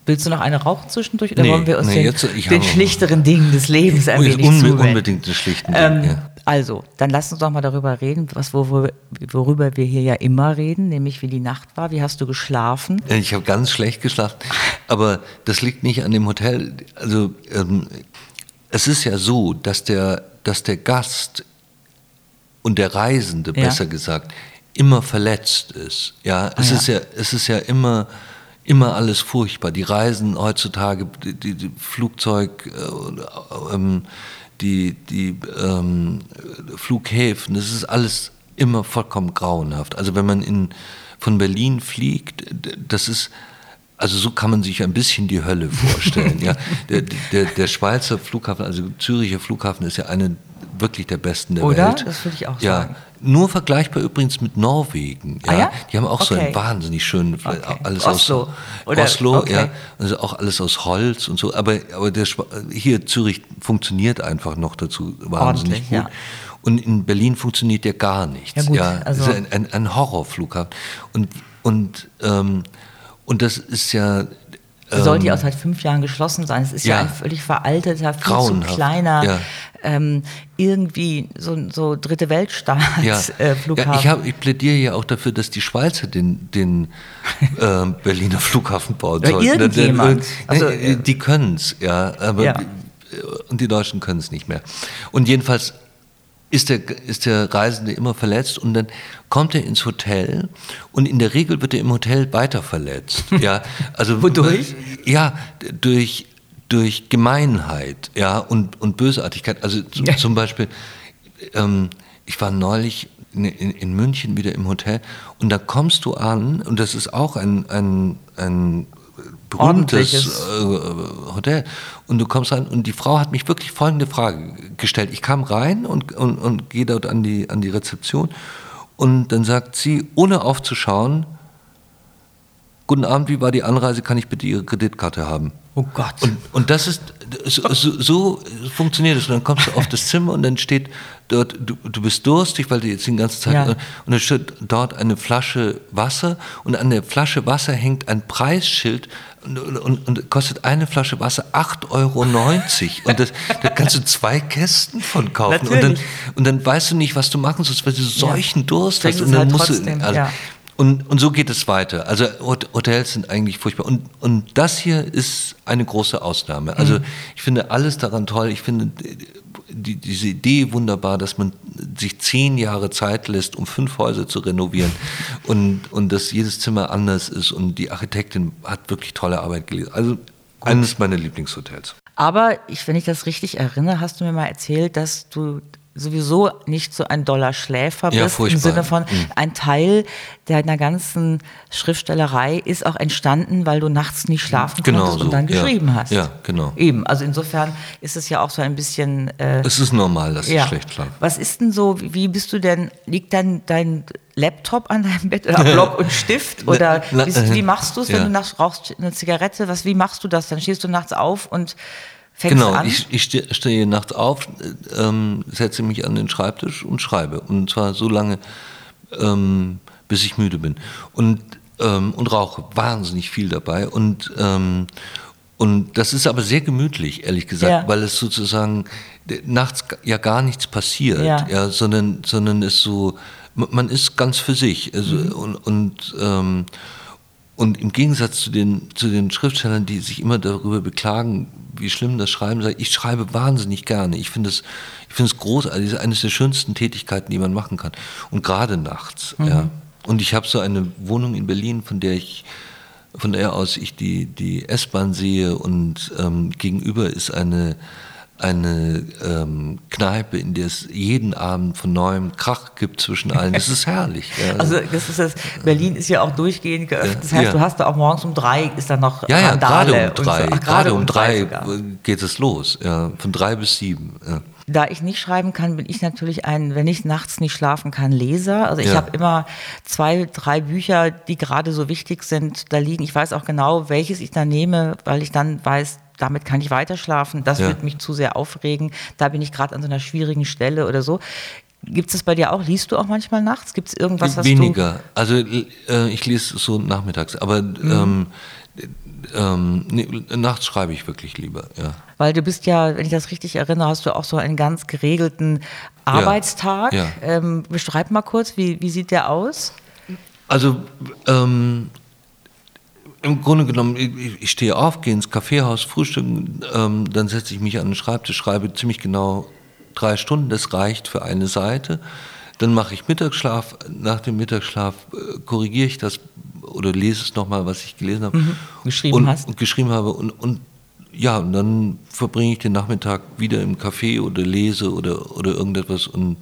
Willst du noch eine rauchen zwischendurch oder nee, wollen wir uns nee, den, jetzt, den schlichteren Dingen des Lebens ein wenig unbe zuwenden? Unbedingt den schlichten ähm, Dingen, ja. Also, dann lass uns doch mal darüber reden, was, worüber, worüber wir hier ja immer reden, nämlich wie die Nacht war. Wie hast du geschlafen? Ich habe ganz schlecht geschlafen, aber das liegt nicht an dem Hotel. Also ähm, es ist ja so, dass der, dass der Gast und der Reisende, ja. besser gesagt, immer verletzt ist. Ja, es ah, ja. ist ja, es ist ja immer immer alles furchtbar. Die Reisen heutzutage, die, die, die Flugzeug, äh, ähm, die, die ähm, Flughäfen, das ist alles immer vollkommen grauenhaft. Also wenn man in, von Berlin fliegt, das ist, also so kann man sich ein bisschen die Hölle vorstellen. ja. Der, der, der Schweizer Flughafen, also Züricher Flughafen ist ja eine wirklich der besten der Oder? Welt. Das würde ich auch ja. sagen. Nur vergleichbar übrigens mit Norwegen. Ja? Ah, ja? Die haben auch okay. so ein wahnsinnig schön, okay. alles Oslo. aus Oder, Oslo, okay. ja. Also auch alles aus Holz und so. Aber, aber der, hier Zürich funktioniert einfach noch dazu wahnsinnig Ordentlich, gut. Ja. Und in Berlin funktioniert ja gar nichts. Ja, gut, ja. Also ein, ein, ein Horrorflughafen. Und, und, ähm, und das ist ja soll die ähm, auch seit fünf Jahren geschlossen sein? Es ist ja, ja ein völlig veralteter, viel zu kleiner, ja. Ähm, irgendwie so, so dritte Weltstaat ja. äh. Ja, ich, hab, ich plädiere ja auch dafür, dass die Schweizer den, den äh, Berliner Flughafen bauen sollten. Irgendjemand. Also, äh, die können es, ja, aber ja. und die Deutschen können es nicht mehr. Und jedenfalls ist der, ist der Reisende immer verletzt und dann kommt er ins Hotel und in der Regel wird er im Hotel weiter verletzt. Ja, also, Wodurch? Ja, durch, durch Gemeinheit ja, und, und Bösartigkeit. Also ja. zum Beispiel, ähm, ich war neulich in, in, in, München wieder im Hotel und da kommst du an und das ist auch ein, ein, ein berühmtes äh, Hotel. Und du kommst rein und die Frau hat mich wirklich folgende Frage gestellt. Ich kam rein und, und, und gehe dort an die, an die Rezeption und dann sagt sie, ohne aufzuschauen, Guten Abend, wie war die Anreise? Kann ich bitte Ihre Kreditkarte haben? Oh Gott. Und, und das ist, so, so, funktioniert es. Und dann kommst du auf das Zimmer und dann steht dort, du, du bist durstig, weil du jetzt die ganze Zeit, ja. und dann steht dort eine Flasche Wasser und an der Flasche Wasser hängt ein Preisschild und, und, und kostet eine Flasche Wasser 8,90 Euro. Und das, da kannst du zwei Kästen von kaufen. Und dann, und dann weißt du nicht, was du machen sollst, weil du solchen ja. Durst hast. Und dann halt musst trotzdem, du, also, ja. Und, und so geht es weiter. Also Hotels sind eigentlich furchtbar. Und, und das hier ist eine große Ausnahme. Also mhm. ich finde alles daran toll. Ich finde die, diese Idee wunderbar, dass man sich zehn Jahre Zeit lässt, um fünf Häuser zu renovieren und, und dass jedes Zimmer anders ist. Und die Architektin hat wirklich tolle Arbeit gelesen. Also eines meiner Lieblingshotels. Aber ich, wenn ich das richtig erinnere, hast du mir mal erzählt, dass du sowieso nicht so ein doller Schläfer bist, ja, furchtbar. im Sinne von mhm. ein Teil deiner ganzen Schriftstellerei ist auch entstanden, weil du nachts nicht schlafen genau konntest so. und dann geschrieben ja. hast. Ja, genau. Eben, also insofern ist es ja auch so ein bisschen... Äh, es ist normal, dass ja. ich schlecht schlafe. Was ist denn so, wie bist du denn, liegt dann dein Laptop an deinem Bett oder Block und Stift oder wie, wie machst du es, wenn du nachts rauchst eine Zigarette, was, wie machst du das? Dann stehst du nachts auf und Fängst genau, ich, ich stehe nachts auf, ähm, setze mich an den Schreibtisch und schreibe. Und zwar so lange, ähm, bis ich müde bin. Und, ähm, und rauche wahnsinnig viel dabei. Und, ähm, und das ist aber sehr gemütlich, ehrlich gesagt, ja. weil es sozusagen nachts ja gar nichts passiert, ja. ja sondern, sondern es so, man ist ganz für sich. Also, mhm. Und, und ähm, und im Gegensatz zu den, zu den Schriftstellern, die sich immer darüber beklagen, wie schlimm das Schreiben sei, ich schreibe wahnsinnig gerne. Ich finde es, ich finde es großartig. Es ist eines der schönsten Tätigkeiten, die man machen kann. Und gerade nachts. Mhm. Ja. Und ich habe so eine Wohnung in Berlin, von der ich, von der aus ich die, die S-Bahn sehe und ähm, gegenüber ist eine, eine ähm, Kneipe, in der es jeden Abend von neuem Krach gibt zwischen allen. Das ist herrlich. Ja. Also das ist das, Berlin ist ja auch durchgehend geöffnet. Das heißt, ja. du hast da auch morgens um drei ist da noch Ja, ja, gerade um drei. So. Ach, gerade um, um drei, drei geht es los. Ja, von drei bis sieben. Ja. Da ich nicht schreiben kann, bin ich natürlich ein, wenn ich nachts nicht schlafen kann, Leser. Also ich ja. habe immer zwei, drei Bücher, die gerade so wichtig sind, da liegen. Ich weiß auch genau, welches ich da nehme, weil ich dann weiß, damit kann ich weiter schlafen, das ja. wird mich zu sehr aufregen, da bin ich gerade an so einer schwierigen Stelle oder so. Gibt es das bei dir auch? Liest du auch manchmal nachts? Gibt es irgendwas, was Weniger. Du also äh, ich lese so nachmittags, aber mhm. ähm, ähm, nee, nachts schreibe ich wirklich lieber, ja. Weil du bist ja, wenn ich das richtig erinnere, hast du auch so einen ganz geregelten Arbeitstag. Ja, ja. Ähm, beschreib mal kurz, wie, wie sieht der aus? Also ähm, im Grunde genommen, ich, ich, stehe auf, gehe ins Kaffeehaus, frühstücken, ähm, dann setze ich mich an den Schreibtisch, schreibe ziemlich genau drei Stunden, das reicht für eine Seite. Dann mache ich Mittagsschlaf, nach dem Mittagsschlaf äh, korrigiere ich das oder lese es nochmal, was ich gelesen habe. Mhm. Geschrieben und, hast. Und geschrieben habe und, und ja, und dann verbringe ich den Nachmittag wieder im Café oder lese oder, oder irgendetwas und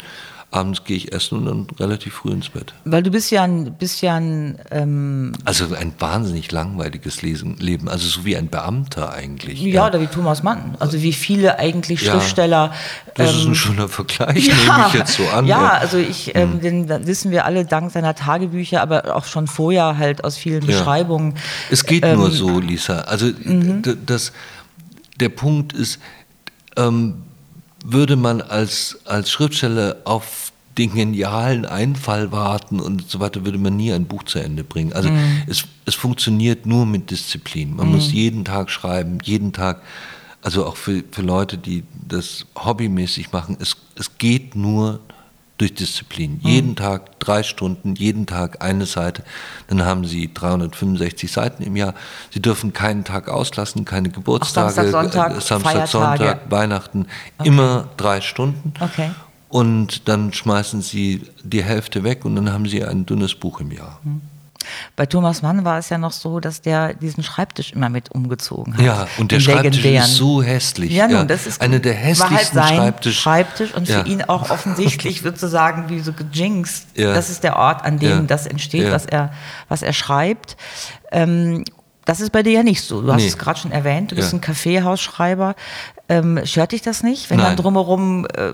abends gehe ich essen und dann relativ früh ins Bett. Weil du bist ja ein, bist ja ein ähm also ein wahnsinnig langweiliges Lesen, Leben, also so wie ein Beamter eigentlich. Ja, ja. oder wie Thomas Mann, also wie viele eigentlich ja, Schriftsteller. Das ähm, ist ein ähm, schöner Vergleich, ja, nehme ich jetzt so an. Ja, also ich, ähm, hm. den wissen wir alle dank seiner Tagebücher, aber auch schon vorher halt aus vielen Beschreibungen. Es geht ähm, nur so, Lisa. Also mhm. das, der Punkt ist, ähm, würde man als, als Schriftsteller auf den genialen Einfall warten und so weiter, würde man nie ein Buch zu Ende bringen. Also mhm. es, es funktioniert nur mit Disziplin. Man mhm. muss jeden Tag schreiben, jeden Tag, also auch für, für Leute, die das hobbymäßig machen, es, es geht nur durch Disziplin. Mhm. Jeden Tag drei Stunden, jeden Tag eine Seite. Dann haben Sie 365 Seiten im Jahr. Sie dürfen keinen Tag auslassen, keine Geburtstage, Samstag, Sonntag, äh, Samstag, Sonntag Weihnachten. Okay. Immer drei Stunden. Okay und dann schmeißen sie die Hälfte weg und dann haben sie ein dünnes Buch im Jahr. Hm. Bei Thomas Mann war es ja noch so, dass der diesen Schreibtisch immer mit umgezogen hat. Ja, und der Schreibtisch ist so hässlich. Ja, nun, das ist eine der hässlichsten war halt sein Schreibtisch. Schreibtisch und ja. für ihn auch offensichtlich sozusagen wie so gejinxt. Ja. Das ist der Ort, an dem ja. das entsteht, was er was er schreibt. Ähm, das ist bei dir ja nicht so. Du hast nee. es gerade schon erwähnt, du bist ja. ein Kaffeehausschreiber. Ähm, stört dich das nicht, wenn Nein. dann drumherum äh,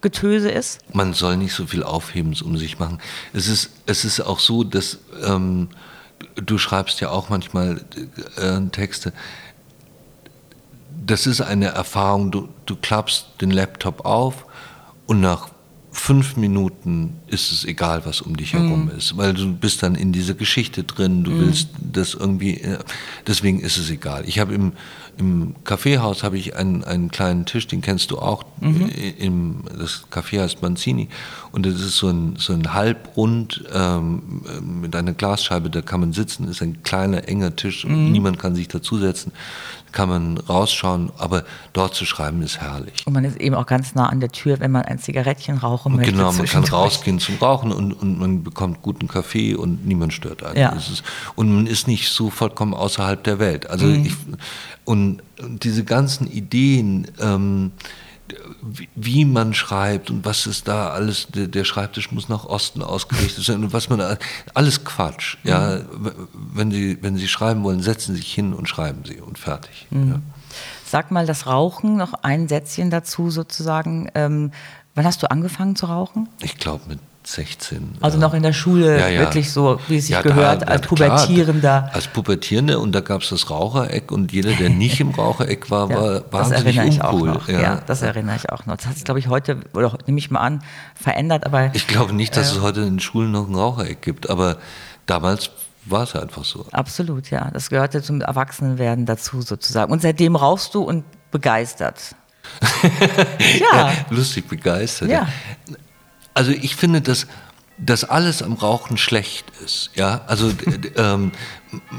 Getöse ist? Man soll nicht so viel Aufhebens um sich machen. Es ist, es ist auch so, dass ähm, du schreibst ja auch manchmal äh, Texte. Das ist eine Erfahrung, du, du klappst den Laptop auf und nach fünf Minuten ist es egal, was um dich herum mhm. ist, weil du bist dann in dieser Geschichte drin, du mhm. willst das irgendwie, äh, deswegen ist es egal. Ich habe im, im Kaffeehaus habe ich einen, einen kleinen Tisch, den kennst du auch, mhm. im, das Café heißt Manzini und das ist so ein, so ein Halbrund ähm, mit einer Glasscheibe, da kann man sitzen, ist ein kleiner, enger Tisch, mhm. niemand kann sich dazusetzen kann man rausschauen, aber dort zu schreiben ist herrlich. Und man ist eben auch ganz nah an der Tür, wenn man ein Zigarettchen rauchen möchte. Genau, man kann rausgehen zum Rauchen und, und man bekommt guten Kaffee und niemand stört einen. Ja. Ist, und man ist nicht so vollkommen außerhalb der Welt. Also mhm. ich, und, und, diese ganzen Ideen, ähm, wie man schreibt und was ist da alles, der, Schreibtisch muss nach Osten ausgerichtet sein und was man, alles Quatsch. Ja, mhm. wenn Sie, wenn Sie schreiben wollen, setzen Sie sich hin und schreiben Sie und fertig. Mhm. Ja. Sag mal das Rauchen, noch ein Sätzchen dazu sozusagen. Ähm, wann hast du angefangen zu rauchen? Ich glaube mit 16. Also noch in der Schule, ja, ja. wirklich so, wie es sich ja, gehört, da, als Pubertierender. Klar, als Pubertierender und da gab es das Rauchereck und jeder, der nicht im Rauchereck war, war wahnsinnig das ich uncool. Auch noch. Ja. das erinnere ich auch noch. Das hat sich, glaube ich, heute, oder nehme ich mal an, verändert, aber... Ich glaube nicht, dass äh, es heute in den Schulen noch ein Rauchereck gibt, aber damals war es einfach so. Absolut, ja. Das gehörte zum Erwachsenenwerden dazu sozusagen. Und seitdem rauchst du und begeistert. ja. Lustig begeistert. Ja. Also ich finde, dass dass alles am Rauchen schlecht ist. Ja, also ähm,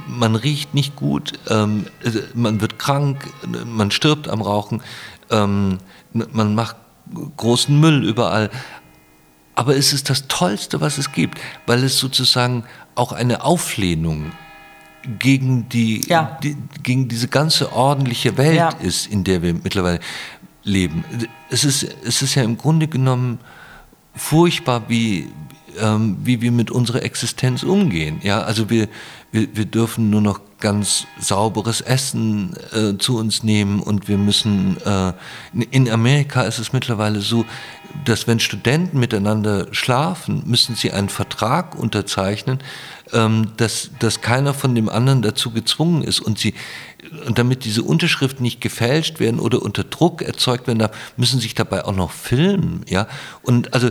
man riecht nicht gut, ähm, man wird krank, man stirbt am Rauchen, ähm, man macht großen Müll überall. Aber es ist das Tollste, was es gibt, weil es sozusagen auch eine Auflehnung gegen die, ja. die gegen diese ganze ordentliche Welt ja. ist, in der wir mittlerweile leben. Es ist, es ist ja im Grunde genommen furchtbar, wie, ähm, wie wir mit unserer Existenz umgehen. Ja, also wir, wir, wir dürfen nur noch ganz sauberes Essen äh, zu uns nehmen und wir müssen, äh, in Amerika ist es mittlerweile so, dass wenn Studenten miteinander schlafen, müssen sie einen Vertrag unterzeichnen, ähm, dass, dass keiner von dem anderen dazu gezwungen ist und sie und damit diese Unterschriften nicht gefälscht werden oder unter Druck erzeugt werden müssen sich dabei auch noch filmen, ja. Und also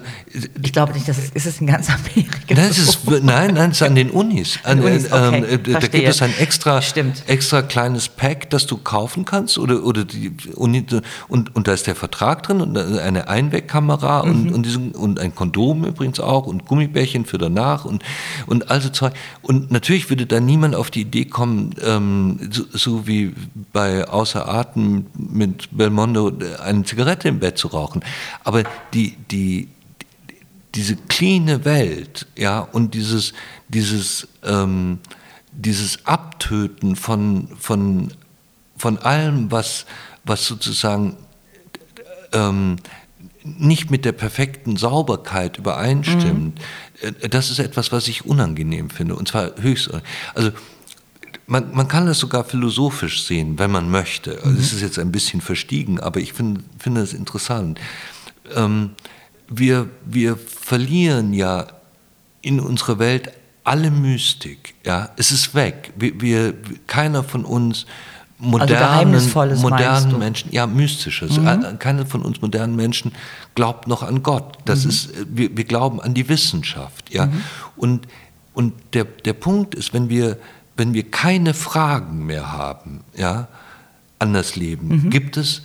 ich glaube nicht, dass es ist es in ganz Amerika. Nein, so. ist, nein, nein, es ist an den Unis. An, Unis okay, ähm, da gibt es ein extra, extra kleines Pack, das du kaufen kannst oder oder die Uni und und da ist der Vertrag drin und eine Einwegkamera mhm. und und, diesen, und ein Kondom übrigens auch und Gummibärchen für danach und und also Zeug und natürlich würde da niemand auf die Idee kommen, ähm, so, so wie bei Außer Atem mit Belmondo eine Zigarette im Bett zu rauchen. Aber die, die, diese cleane Welt, ja, und dieses, dieses, ähm, dieses Abtöten von, von, von allem, was, was sozusagen ähm, nicht mit der perfekten Sauberkeit übereinstimmt, mhm. Äh, das ist etwas, was ich unangenehm finde. Und zwar höchst. Also man, man kann das sogar philosophisch sehen, wenn man möchte. Also mhm. Es ist jetzt ein bisschen verstiegen, aber ich finde find interessant. Ähm, wir, wir verlieren ja in unserer Welt alle Mystik. Ja? Es ist weg. Wir, wir keiner von uns modernen, also modernen Menschen, ja, mystisches. Mhm. Äh, keiner von uns modernen Menschen glaubt noch an Gott. Das mhm. ist, wir, wir glauben an die Wissenschaft. Ja? Mhm. Und, und der, der Punkt ist, wenn wir wenn wir keine Fragen mehr haben ja, an das Leben, mhm. gibt es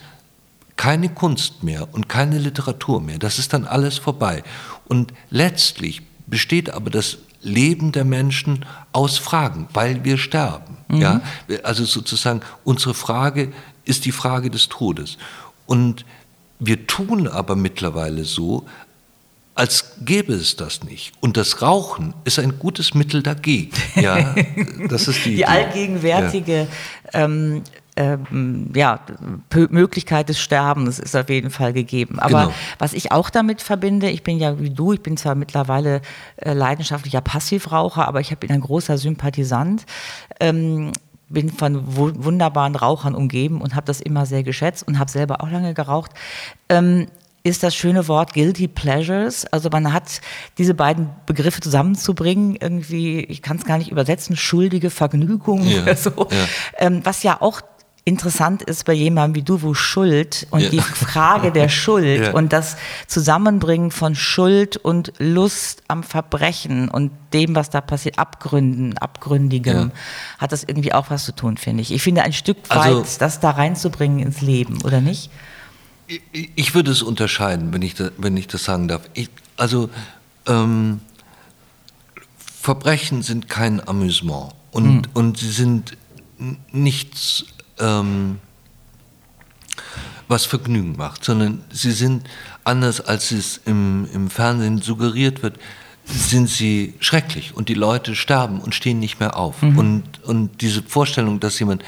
keine Kunst mehr und keine Literatur mehr. Das ist dann alles vorbei. Und letztlich besteht aber das Leben der Menschen aus Fragen, weil wir sterben. Mhm. Ja? Also sozusagen unsere Frage ist die Frage des Todes. Und wir tun aber mittlerweile so, als gäbe es das nicht. Und das Rauchen ist ein gutes Mittel dagegen. Ja, das ist die, die allgegenwärtige ja. Ähm, ähm, ja, Möglichkeit des Sterbens ist auf jeden Fall gegeben. Aber genau. was ich auch damit verbinde, ich bin ja wie du, ich bin zwar mittlerweile äh, leidenschaftlicher Passivraucher, aber ich bin ein großer Sympathisant. Ähm, bin von wunderbaren Rauchern umgeben und habe das immer sehr geschätzt und habe selber auch lange geraucht. Ähm, ist das schöne Wort Guilty Pleasures. Also man hat diese beiden Begriffe zusammenzubringen, irgendwie, ich kann es gar nicht übersetzen, schuldige Vergnügung ja, oder so. Ja. Ähm, was ja auch interessant ist bei jemandem wie du, wo Schuld und ja. die Frage der Schuld ja. und das Zusammenbringen von Schuld und Lust am Verbrechen und dem, was da passiert, Abgründen, Abgründigem, ja. hat das irgendwie auch was zu tun, finde ich. Ich finde ein Stück weit, also, das da reinzubringen ins Leben, oder nicht? Ich würde es unterscheiden, wenn ich das, wenn ich das sagen darf. Ich, also ähm, Verbrechen sind kein Amüsement und, hm. und sie sind nichts, ähm, was Vergnügen macht, sondern sie sind anders, als es im, im Fernsehen suggeriert wird, sind sie schrecklich und die Leute sterben und stehen nicht mehr auf. Mhm. Und, und diese Vorstellung, dass jemand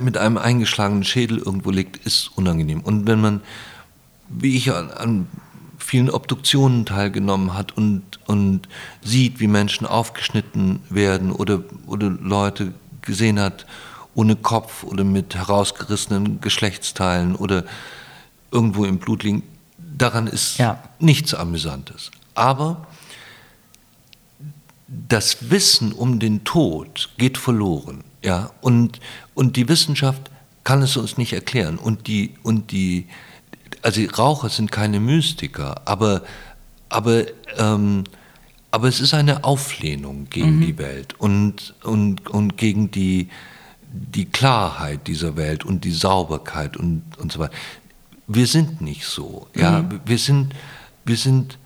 mit einem eingeschlagenen Schädel irgendwo liegt, ist unangenehm. Und wenn man, wie ich an, an vielen Obduktionen teilgenommen hat und, und sieht, wie Menschen aufgeschnitten werden oder, oder Leute gesehen hat ohne Kopf oder mit herausgerissenen Geschlechtsteilen oder irgendwo im Blut liegen, daran ist ja. nichts Amüsantes. Aber das Wissen um den Tod geht verloren. Ja? Und, und die Wissenschaft kann es uns nicht erklären. Und die, und die, also Raucher sind keine Mystiker, aber, aber, ähm, aber es ist eine Auflehnung gegen mhm. die Welt und, und, und gegen die, die Klarheit dieser Welt und die Sauberkeit und, und so weiter. Wir sind nicht so. Ja? Mhm. Wir sind, wir sind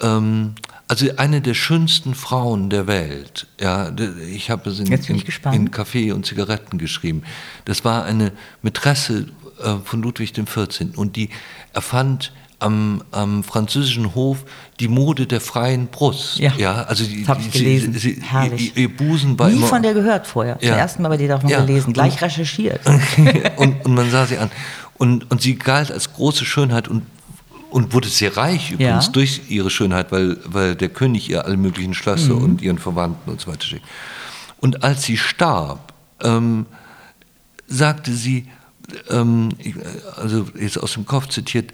ähm, also eine der schönsten Frauen der Welt, ja, ich habe es in, in, in, Kaffee und Zigaretten geschrieben. Das war eine Mätresse äh, von Ludwig XIV. und die erfand am, am, französischen Hof die Mode der freien Brust. Ja, ja also die, habe ich gelesen. Sie, sie, Herrlich. Ihr, ihr, Busen war Nie immer, von der gehört vorher. Ja. Zum ersten Mal bei dir doch noch ja. gelesen, gleich recherchiert. und, und man sah sie an. Und, und sie galt als große Schönheit und und wurde sehr reich übrigens ja. durch ihre Schönheit, weil, weil der König ihr alle möglichen Schlösser mhm. und ihren Verwandten und so weiter schickt. Und als sie starb, ähm, sagte sie, ähm, also jetzt aus dem Kopf zitiert,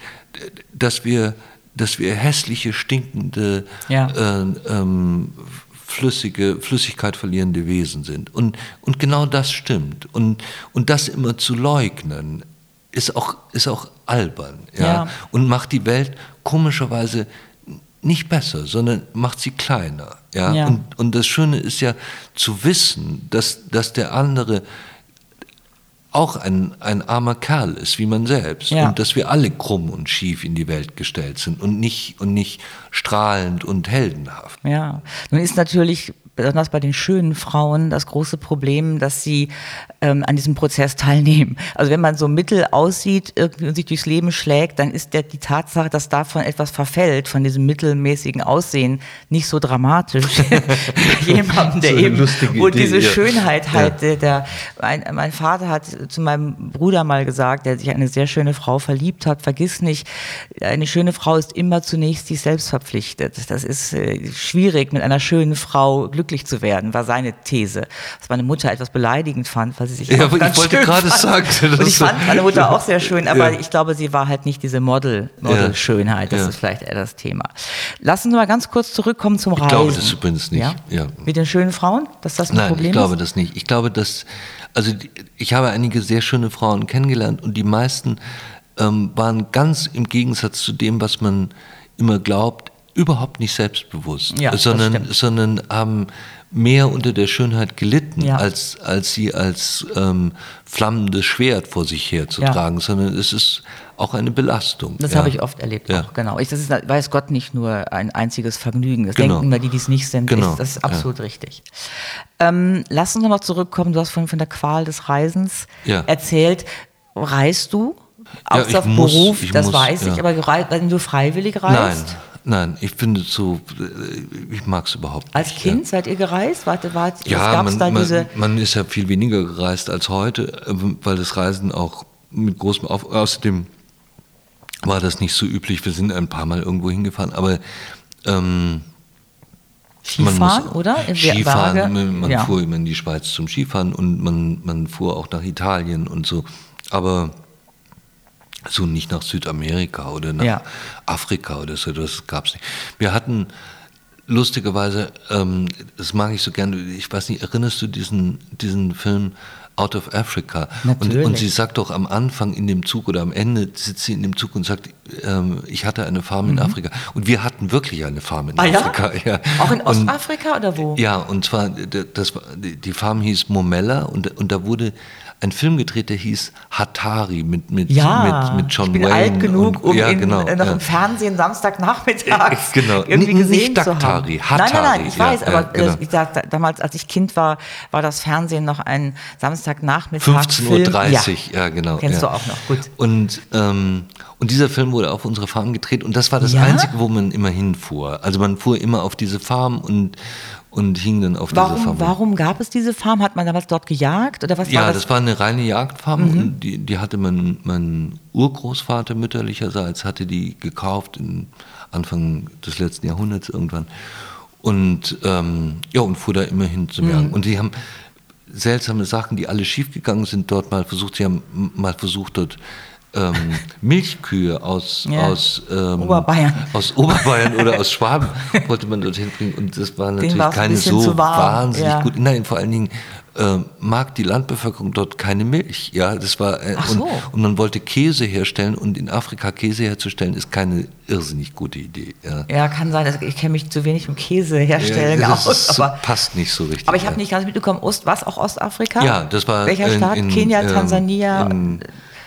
dass wir, dass wir hässliche, stinkende, ja. äh, ähm, flüssige, Flüssigkeit verlierende Wesen sind. Und, und genau das stimmt. Und, und das immer zu leugnen, ist auch, ist auch albern ja? ja? und macht die Welt komischerweise nicht besser, sondern macht sie kleiner. Ja? ja. Und, und das Schöne ist ja zu wissen, dass, dass der andere auch ein, ein armer Kerl ist, wie man selbst. Ja. Und dass wir alle krumm und schief in die Welt gestellt sind und nicht, und nicht strahlend und heldenhaft. Ja, nun ist natürlich besonders bei den schönen Frauen das große Problem, dass sie ähm, an diesem Prozess teilnehmen. Also wenn man so mittel aussieht irgendwie und sich durchs Leben schlägt, dann ist der, die Tatsache, dass davon etwas verfällt, von diesem mittelmäßigen Aussehen, nicht so dramatisch. Jemandem, der so eben, Idee, diese ja. Schönheit halt, ja. der, mein, mein Vater hat zu meinem Bruder mal gesagt, der sich eine sehr schöne Frau verliebt hat, vergiss nicht, eine schöne Frau ist immer zunächst sich selbst verpflichtet. Das ist äh, schwierig, mit einer schönen Frau glücklich glücklich zu werden, war seine These. Was meine Mutter etwas beleidigend fand, weil sie sich ja, auch ganz ich wollte gerade sagen, und ich fand meine Mutter auch sehr schön, aber ja. ich glaube, sie war halt nicht diese Model, Model-Schönheit. Das ja. ist vielleicht eher das Thema. Lassen Sie mal ganz kurz zurückkommen zum Reisen. Ich glaube das übrigens nicht. Ja? Mit den schönen Frauen, dass das ein Nein, Problem ist? ich glaube das nicht. Ich glaube, dass also ich habe einige sehr schöne Frauen kennengelernt und die meisten ähm, waren ganz im Gegensatz zu dem, was man immer glaubt, überhaupt nicht selbstbewusst, ja, sondern, sondern haben mehr unter der Schönheit gelitten, ja. als, als sie als ähm, flammendes Schwert vor sich herzutragen, ja. sondern es ist auch eine Belastung. Das habe ich oft erlebt, auch, genau. Ich, das ist, weiß Gott, nicht nur ein einziges Vergnügen. Das genau. denken immer die, die es nicht sind. Genau. Ist, das ist absolut richtig. Ähm, lass uns noch zurückkommen. Du hast vorhin von der Qual des Reisens erzählt. Reist du? Außer ja, Beruf, muss, das muss, weiß ich, aber wenn du freiwillig reist? Nein. Nein, ich finde so, ich mag es überhaupt nicht. Als Kind ja. seid ihr gereist? Warte, warte, ja, man, da man, man, ist ja viel weniger gereist als heute, ähm, weil das Reisen auch mit großem Auf... Außerdem war das nicht so üblich, wir sind ein paar Mal irgendwo hingefahren, aber ähm, Skifahren, muss, oder? Skifahren, man, man ja. fuhr immer in die Schweiz zum Skifahren und man, man fuhr auch nach Italien und so. Aber so nicht nach Südamerika oder nach ja. Afrika oder so, das gab es nicht. Wir hatten lustigerweise, ähm, das mag ich so gerne, ich weiß nicht, erinnerst du diesen, diesen Film Out of Africa. Und, und, sie sagt doch am Anfang in dem Zug oder am Ende sitzt sie in dem Zug und sagt, ähm, ich hatte eine Farm mhm. in Afrika. Und wir hatten wirklich eine Farm in ah, Afrika. Ja? ja? Auch in Ostafrika und, oder wo? Ja, und zwar, das, die Farm hieß Momella und, und da wurde ein Film gedreht, der hieß Hatari mit, mit, ja, mit, mit John ich bin Wayne. alt genug, um ja, genau, äh, noch ja. im Fernsehen Samstagnachmittags genau. irgendwie N gesehen nicht zu Daktari, haben. Hatari, nein, nein, nein, ich weiß, aber genau. ich sag, damals, als ich Kind war, war das Fernsehen noch ein Samstagnachmittag. 15.30 Uhr, ja. genau. Kennst du auch noch, gut. Und, ähm, und dieser Film wurde auf unsere Farm gedreht und das war das Einzige, wo man immer hinfuhr. Also man fuhr immer auf diese Farm und und hing dann auf warum, dieser Farm. Warum gab es diese Farm? Hat man damals dort gejagt oder was ja, war das? das war eine reine Jagdfarm mhm. und die, die hatte mein, mein Urgroßvater mütterlicherseits hatte die gekauft in Anfang des letzten Jahrhunderts irgendwann und ähm, ja und fuhr da immer hin zum Jagen. Mhm. Und die haben seltsame Sachen, die alle schiefgegangen sind, dort mal versucht. Sie haben mal versucht dort ähm, Milchkühe aus, ja. aus, ähm, Oberbayern. aus Oberbayern oder aus Schwaben wollte man dorthin bringen. Und das war natürlich keine so wahnsinnig ja. gut. Nein, vor allen Dingen äh, mag die Landbevölkerung dort keine Milch. Ja, das war äh, so. und, und, man wollte Käse herstellen und in Afrika Käse herzustellen ist keine irrsinnig gute Idee. Ja, ja kann sein. Also ich kenne mich zu wenig um Käse herstellen ja, aus. Ist, aber passt nicht so richtig. Aber ich habe nicht ganz mitbekommen. Ost, was auch Ostafrika? Ja, das war welcher Staat? In, Kenia, ähm, Tansania. In,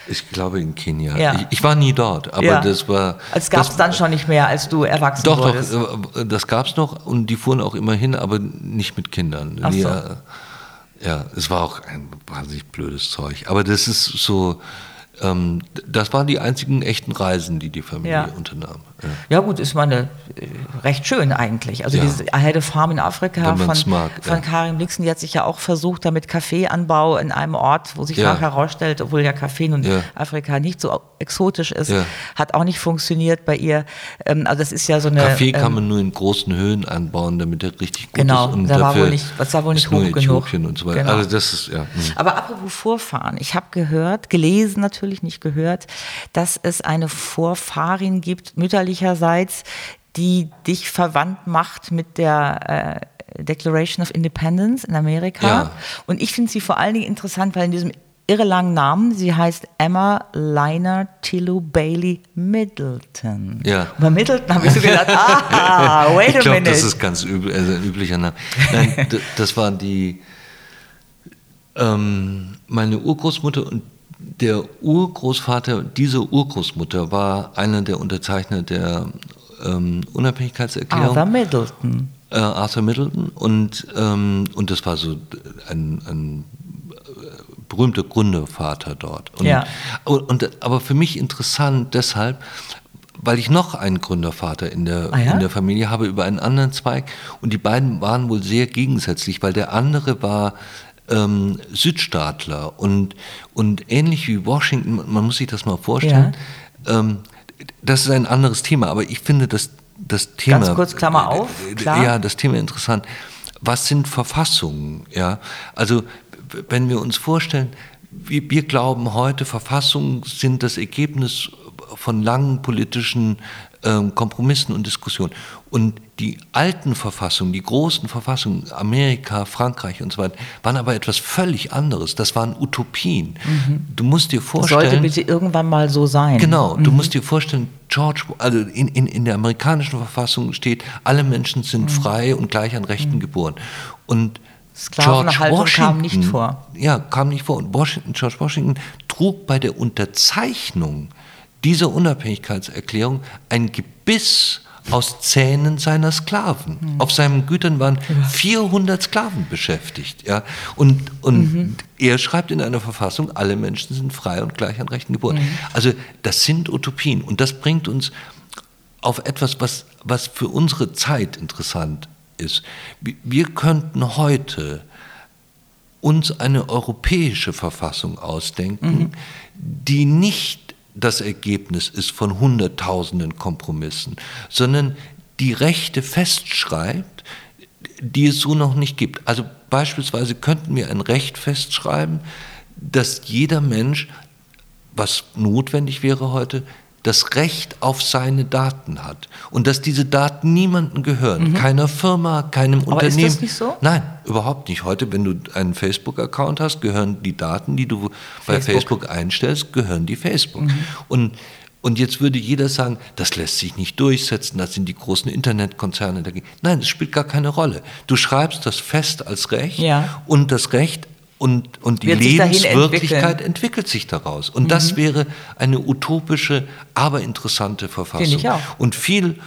ich glaube in Kenia. Ja. Ich, ich, war nie dort, aber ja. das war. Es gab es dann schon nicht mehr, als du erwachsen doch, wurdest. Doch, äh, das gab es noch und die fuhren auch immer hin, aber nicht mit Kindern. Ach so. ja, ja, es war auch ein wahnsinnig blödes Zeug. Aber das ist so, ähm, das waren die einzigen echten Reisen, die die Familie ja. unternahm. Ja. ja. gut, ist mal eine, äh, recht schön eigentlich. Also ja. diese Heide Farm in Afrika von, mag, von ja. Karin Blixen, die hat sich ja auch versucht, damit Kaffeeanbau in einem Ort, wo sich ja. herausstellt, obwohl ja Kaffee in Afrika nicht so exotisch ist, hat auch nicht funktioniert bei ihr. Ähm, also das ist ja so eine... Kaffee kann ähm, man nur in großen Höhen anbauen, damit er richtig gut genau, ist. Genau, da war wohl nicht, das war wohl nicht hoch genug. Und so weiter. Genau. Also das ist, ja. Hm. Aber apropos Vorfahren, ich habe gehört, gelesen natürlich, nicht gehört, dass es eine Vorfahrin gibt, mütterlicherseits, die dich verwandt macht mit der äh, Declaration of Independence in Amerika. Ja. Und ich finde sie vor allen Dingen interessant, weil in diesem irre langen Namen, sie heißt Emma Liner Tillu Bailey Middleton. Ja. Und bei Middleton habe ich so gedacht, ah, wait a ich glaub, minute. Das ist ganz übel, also ein üblicher Name. Nein, das war die, ähm, meine Urgroßmutter und der Urgroßvater dieser Urgroßmutter war einer der Unterzeichner der ähm, Unabhängigkeitserklärung. Arthur Middleton. Äh, Arthur Middleton und, ähm, und das war so ein, ein berühmter Gründervater dort. Und, ja. und, aber für mich interessant deshalb, weil ich noch einen Gründervater in der, ah, ja? in der Familie habe über einen anderen Zweig und die beiden waren wohl sehr gegensätzlich, weil der andere war ähm, Südstaatler und, und ähnlich wie Washington, man muss sich das mal vorstellen, ja. ähm, das ist ein anderes Thema, aber ich finde das, das Thema. Ganz kurz, Klammer äh, auf, klar. Ja, das Thema interessant. Was sind Verfassungen? Ja, also wenn wir uns vorstellen, wir, wir glauben heute, Verfassungen sind das Ergebnis von langen politischen Kompromissen und Diskussionen. Und die alten Verfassungen, die großen Verfassungen, Amerika, Frankreich und so weiter, waren aber etwas völlig anderes. Das waren Utopien. Mhm. Du musst dir vorstellen. Das sollte bitte irgendwann mal so sein. Genau, mhm. du musst dir vorstellen, George, also in, in, in der amerikanischen Verfassung steht, alle Menschen sind mhm. frei und gleich an Rechten mhm. geboren. Und Sklavenhaltung kam nicht vor. Ja, kam nicht vor. Und Washington, George Washington trug bei der Unterzeichnung dieser Unabhängigkeitserklärung ein Gebiss aus Zähnen seiner Sklaven. Mhm. Auf seinen Gütern waren 400 Sklaven beschäftigt. Ja? Und, und mhm. er schreibt in einer Verfassung, alle Menschen sind frei und gleich an Rechten geboren. Mhm. Also das sind Utopien und das bringt uns auf etwas, was, was für unsere Zeit interessant ist. Wir könnten heute uns eine europäische Verfassung ausdenken, mhm. die nicht das Ergebnis ist von Hunderttausenden Kompromissen, sondern die Rechte festschreibt, die es so noch nicht gibt. Also beispielsweise könnten wir ein Recht festschreiben, dass jeder Mensch, was notwendig wäre heute, das Recht auf seine Daten hat und dass diese Daten niemandem gehören, mhm. keiner Firma, keinem Aber Unternehmen. Ist das nicht so? Nein, überhaupt nicht. Heute, wenn du einen Facebook-Account hast, gehören die Daten, die du bei Facebook, einstellst, gehören die Facebook. Mhm. Und und jetzt würde jeder sagen, das lässt sich nicht durchsetzen, das sind die großen Internetkonzerne dagegen. Nein, es spielt gar keine Rolle. Du schreibst das fest als Recht ja. und das Recht und, und die Lebenswirklichkeit entwickelt sich daraus. Und mhm. das wäre eine utopische, aber interessante Verfassung. Ich auch. Und viel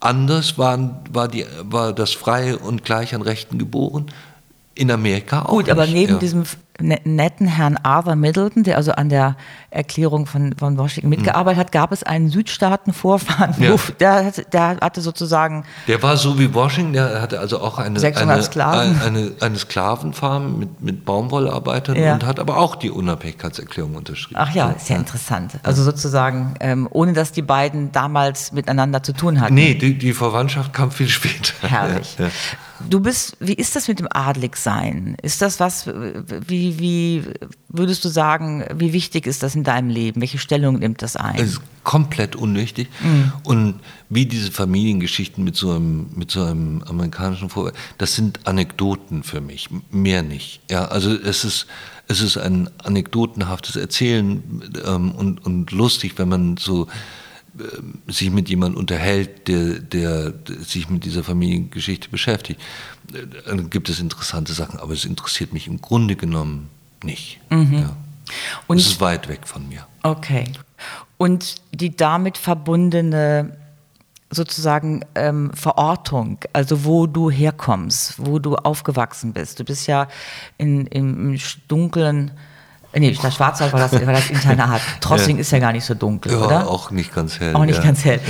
anders waren, war, die, war das Freie und Gleich an Rechten geboren. In Amerika auch. Gut, aber neben ja. diesem netten Herrn Arthur Middleton, der also an der Erklärung von, von Washington mitgearbeitet hat, gab es einen Südstaatenvorfahren, ja. der, der hatte sozusagen... Der war so wie Washington, der hatte also auch eine, 600 eine, Sklaven. eine, eine Sklavenfarm mit, mit Baumwollarbeitern ja. und hat aber auch die Unabhängigkeitserklärung unterschrieben. Ach ja, ist ja, ja. interessant. Also sozusagen, ähm, ohne dass die beiden damals miteinander zu tun hatten. Nee, die, die Verwandtschaft kam viel später. Herrlich. Du bist, wie ist das mit dem Adligsein? Ist das was, wie, wie würdest du sagen, wie wichtig ist das in deinem Leben? Welche Stellung nimmt das ein? Es ist komplett unwichtig. Mhm. Und wie diese Familiengeschichten mit so einem, mit so einem amerikanischen Vorwurf, das sind Anekdoten für mich, mehr nicht. Ja, also es ist, es ist ein anekdotenhaftes Erzählen ähm, und, und lustig, wenn man so sich mit jemandem unterhält, der, der, der, sich mit dieser Familiengeschichte beschäftigt, äh, dann gibt es interessante Sachen, aber es interessiert mich im Grunde genommen nicht. Mhm. Ja. Und es ist weit weg von mir. Okay. Und die damit verbundene sozusagen ähm, Verortung, also wo du herkommst, wo du aufgewachsen bist. Du bist ja in, im dunklen Nee, das Schwarzwald war das, war das Internat. Trossing ja. ist ja gar nicht so dunkel, ja, oder? Auch nicht ganz hell. Auch nicht ja. ganz hell.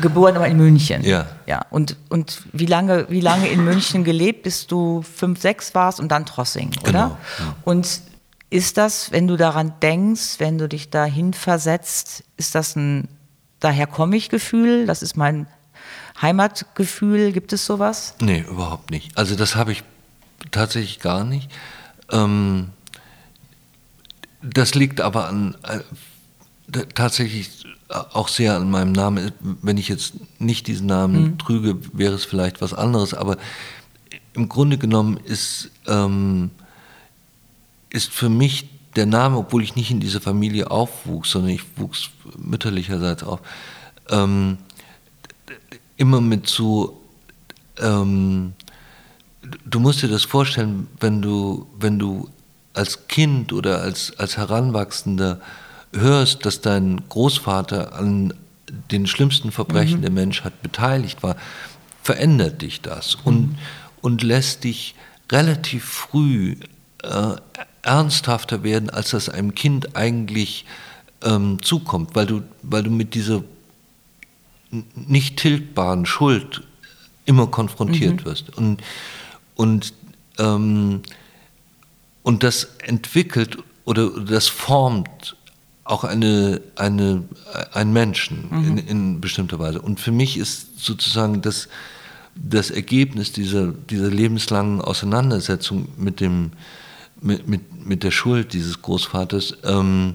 Geboren aber in München. Ja. Ja. Und, und wie, lange, wie lange in München gelebt, bis du fünf, sechs warst und dann Trossing, oder? Genau. Und ist das, wenn du daran denkst, wenn du dich dahin versetzt, ist das ein daher komme ich Gefühl? Das ist mein Heimatgefühl. Gibt es sowas? Nee, überhaupt nicht. Also das habe ich tatsächlich gar nicht. Ähm, das liegt aber an, äh, tatsächlich auch sehr an meinem Namen. Wenn ich jetzt nicht diesen Namen mhm. trüge, wäre es vielleicht was anderes. Aber im Grunde genommen ist, ähm, ist für mich der Name, obwohl ich nicht in dieser Familie aufwuchs, sondern ich wuchs mütterlicherseits auf, ähm, immer mit so, ähm, du musst dir das vorstellen, wenn du, wenn du als Kind oder als, als Heranwachsender hörst, dass dein Großvater an den schlimmsten Verbrechen mhm. der Menschheit beteiligt war, verändert dich das mhm. und, und lässt dich relativ früh äh, ernsthafter werden, als das einem Kind eigentlich ähm, zukommt, weil du, weil du mit dieser nicht tilgbaren Schuld immer konfrontiert mhm. wirst. Und, und ähm, und das entwickelt oder das formt auch eine, eine, einen Menschen mhm. in, in, bestimmter Weise. Und für mich ist sozusagen das, das Ergebnis dieser, dieser lebenslangen Auseinandersetzung mit, dem, mit, mit, mit der Schuld dieses Großvaters ähm,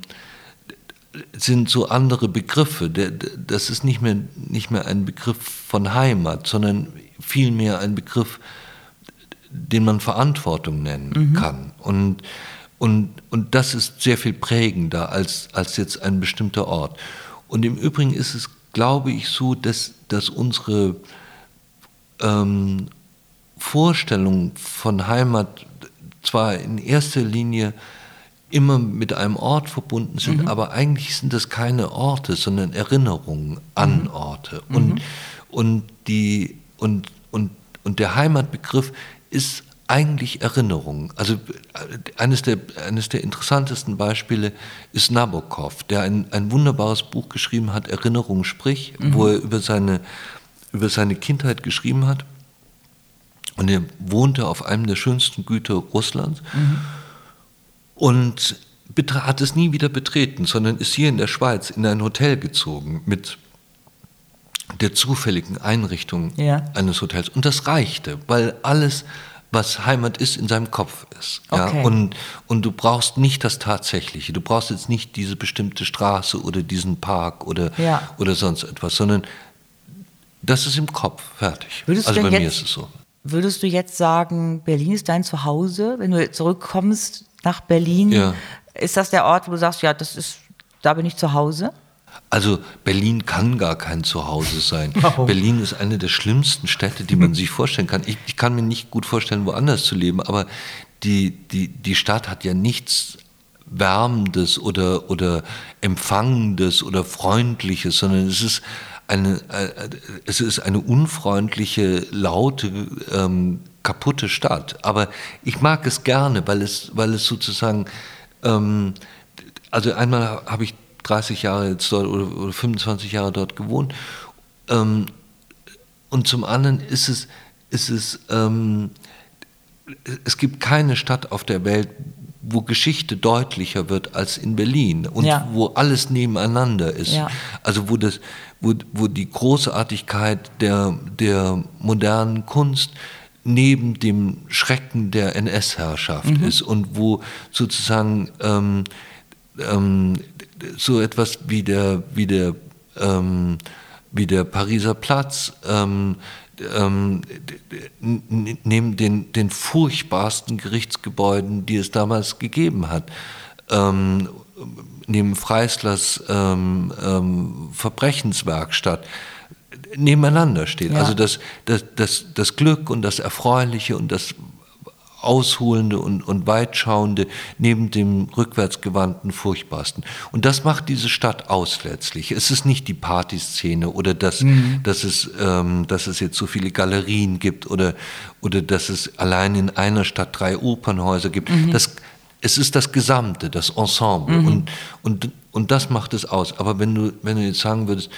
sind so andere Begriffe. Der, das ist nicht mehr, nicht mehr ein Begriff von Heimat, sondern vielmehr ein Begriff den man Verantwortung nennen mhm. kann. Und, und, und das ist sehr viel prägender als, als jetzt ein bestimmter Ort. Und im Übrigen ist es, glaube ich, so, dass, dass unsere ähm, Vorstellung von Heimat zwar in erster Linie immer mit einem Ort verbunden sind, mhm. aber eigentlich sind das keine Orte, sondern Erinnerungen an mhm. Orte. Und, mhm. und, die, und, und, und der Heimatbegriff ist eigentlich Erinnerung. Also äh, eines der, eines der interessantesten Beispiele ist Nabokov, der ein, ein wunderbares Buch geschrieben hat, Erinnerung sprich, mhm. wo er über seine, über seine Kindheit geschrieben hat. Und er wohnte auf einem der schönsten Güter Russlands mhm. und hat es nie wieder betreten, sondern ist hier in der Schweiz in ein Hotel gezogen mit der zufälligen Einrichtung Ja. eines Hotels. Und das reichte, weil alles, was Heimat ist, in seinem Kopf ist. Okay. Ja? Und, und du brauchst nicht das Tatsächliche. Du brauchst jetzt nicht diese bestimmte Straße oder diesen Park oder, Ja. oder sonst etwas, sondern das ist im Kopf fertig. Würdest du also bei mir jetzt- ist es so. Würdest du jetzt sagen, Berlin ist dein Zuhause? Wenn du zurückkommst nach Berlin, ist das der Ort, wo du sagst, ja, das ist, da bin ich zu Hause? Also Berlin kann gar kein Zuhause sein. Warum? Berlin ist eine der schlimmsten Städte, die man sich vorstellen kann. Ich, ich kann mir nicht gut vorstellen, woanders zu leben, aber die, die, die Stadt hat ja nichts Wärmendes oder, oder Empfangendes oder Freundliches, sondern es ist eine, äh, es ist eine unfreundliche, laute, ähm, kaputte Stadt. Aber ich mag es gerne, weil es, weil es sozusagen ähm, also einmal habe ich 30 Jahre jetzt dort oder, oder 25 Jahre dort gewohnt. Ähm, und zum anderen ist es, ist es, ähm, es gibt keine Stadt auf der Welt, wo Geschichte deutlicher wird als in Berlin und Ja. wo alles nebeneinander ist. Ja. Also wo, das, wo, wo die Großartigkeit der, der modernen Kunst neben dem Schrecken der NS-Herrschaft ist und wo sozusagen ähm, ähm, so etwas wie der, wie der, ähm, wie der Pariser Platz ähm, ähm, neben den, den furchtbarsten Gerichtsgebäuden, die es damals gegeben hat, ähm, neben Freislers ähm, ähm, Verbrechenswerkstatt nebeneinander steht. Ja. Also das, das, das, das Glück und das Erfreuliche und das Ausholende und, und Weitschauende neben dem rückwärtsgewandten Furchtbarsten. Und das macht diese Stadt aus letztlich. Es ist nicht die Partyszene oder dass, dass, es, ähm, dass es jetzt so viele Galerien gibt oder, oder dass es allein in einer Stadt drei Opernhäuser gibt. Das, es ist das Gesamte, das Ensemble. Und, und, und das macht es aus. Aber wenn du, wenn du jetzt sagen würdest,